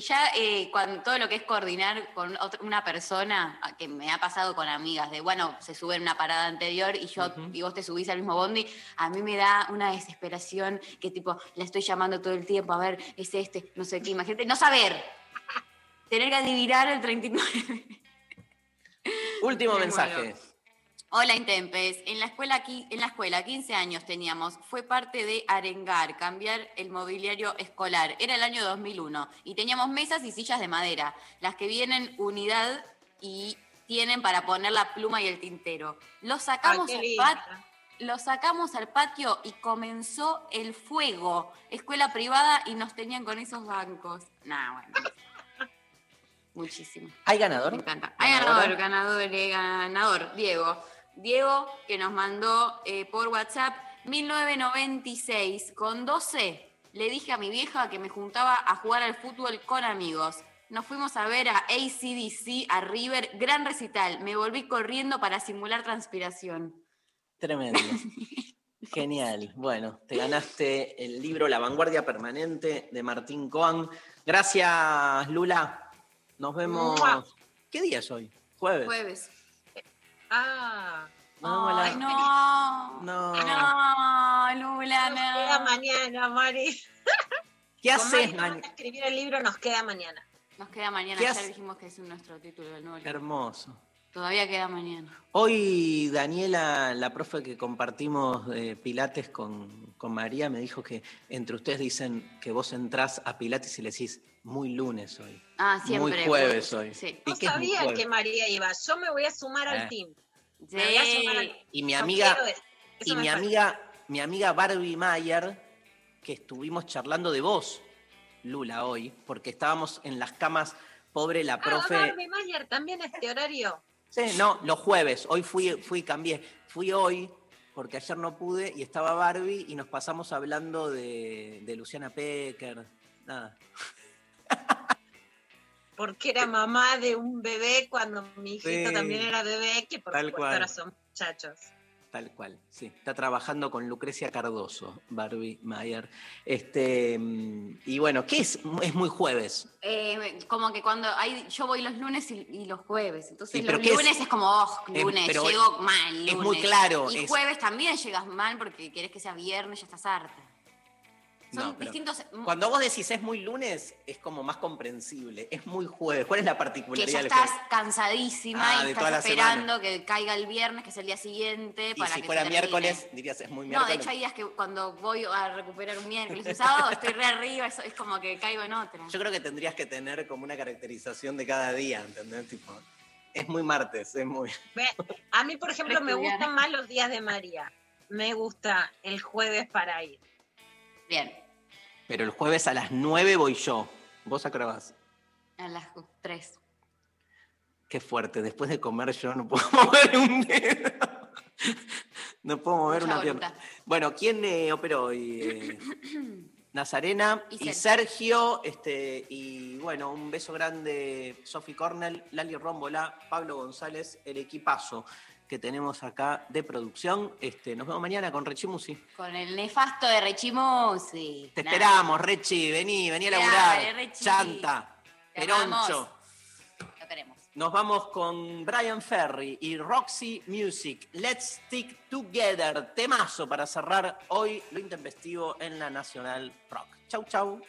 ya eh, cuando todo lo que es coordinar con otra- una persona, que me ha pasado con amigas, de bueno, se sube en una parada anterior y yo y vos te subís al mismo bondi, a mí me da una desesperación que tipo, la estoy llamando todo el tiempo, a ver, es este, no sé qué, imagínate, no saber, tener que adivinar el 39. Último Me mensaje. muero. Hola Intempes, en la escuela aquí, en la escuela 15 años teníamos, fue parte de arengar, cambiar el mobiliario escolar. Era el año 2001 y teníamos mesas y sillas de madera, las que vienen unidad y tienen para poner la pluma y el tintero. Los sacamos al patio. Lo sacamos al patio y comenzó el fuego. Escuela privada y nos tenían con esos bancos. Nah, bueno. Muchísimo. ¿Hay ganador? Me encanta. Hay ganador, ganador, eh, ganador, Diego. Diego, que nos mandó eh, por WhatsApp 1996 con 12. Le dije a mi vieja que me juntaba a jugar al fútbol con amigos. Nos fuimos a ver a ACDC, a River, gran recital. Me volví corriendo para simular transpiración. Tremendo. Genial. Bueno, te ganaste el libro La vanguardia permanente de Martín Coan. Gracias, Lula. Nos vemos. Mua. ¿Qué día es hoy? Jueves. Jueves. Ah. Nos vemos la- Ay, no. No. No, Lula, Nos queda no. mañana, Mari. ¿Qué haces, Mari escribir el libro nos queda mañana. Nos queda mañana. ¿Qué Ya hace- dijimos que es nuestro título del nuevo libro. Hermoso. Todavía queda mañana. Hoy Daniela, la profe que compartimos eh, Pilates con, con María, me dijo que entre ustedes dicen que vos entrás a Pilates y le decís muy lunes hoy. Ah, siempre. Muy jueves hoy. Sí. ¿Y No sabía que María iba. Yo me voy a sumar Eh. al team. Me voy a sumar al- Y mi amiga, y mi falta. amiga, mi amiga Barbie Mayer, que estuvimos charlando de vos, Lula, hoy, porque estábamos en las camas, pobre la profe. Ah, Barbie Mayer también este horario. Sí, no, los jueves. Hoy fui, fui, cambié. Fui hoy, porque ayer no pude, y estaba Barbie, y nos pasamos hablando de, de Luciana Pecker. Nada. Porque era mamá de un bebé cuando mi hijito Sí. también era bebé, que por Tal supuesto cual. ahora son muchachos. Tal cual, sí. Está trabajando con Lucrecia Cardoso, Barbie Mayer. Este, mm, y bueno, ¿qué es? Es muy jueves. Eh, como que cuando hay, yo voy los lunes y, y los jueves. Entonces Sí, los ¿qué es? lunes es, como, oh, Es- lunes, llego mal. es lunes. muy claro, Y es- jueves también llegas mal porque querés que sea viernes, ya estás harta. Son No, distintos. Cuando vos decís es muy lunes, es como más comprensible. Es muy jueves. ¿Cuál es la que particularidad ya del estás cansadísima Ah, y estás esperando que caiga el viernes, que es el día siguiente, Y para si que fuera miércoles, dirías es muy No, miércoles. de hecho hay días que cuando voy a recuperar un miércoles un sábado estoy re arriba, eso es como que caigo en otra. Yo creo que tendrías que tener como una caracterización de cada día, ¿entendés? Tipo, es muy martes, es muy... A mí, por ejemplo, me gustan más los días de María. Me gusta el jueves para ir. Bien, Pero el jueves a las 9 voy yo. ¿Vos a qué hora vas? a las tres. Qué fuerte. Después de comer yo no puedo mover un dedo. No puedo mover Mucha una pierna. Bueno, ¿quién eh, operó hoy? Eh, Nazarena Y y Sergio. este, y bueno, un beso grande, Sofi Cornell, Lali Rómbola, Pablo González, el equipazo que tenemos acá de producción. Este, nos vemos mañana con Rechimusi. Con el nefasto de Rechimusi. Te Nada. esperamos, Rechi, vení, vení a Dale, laburar. Rechi. Chanta, Te Peroncho. Lo queremos. Nos vamos con Brian Ferry y Roxy Music. Let's Stick Together. Temazo para cerrar hoy lo intempestivo en la Nacional Rock. Chau, chau.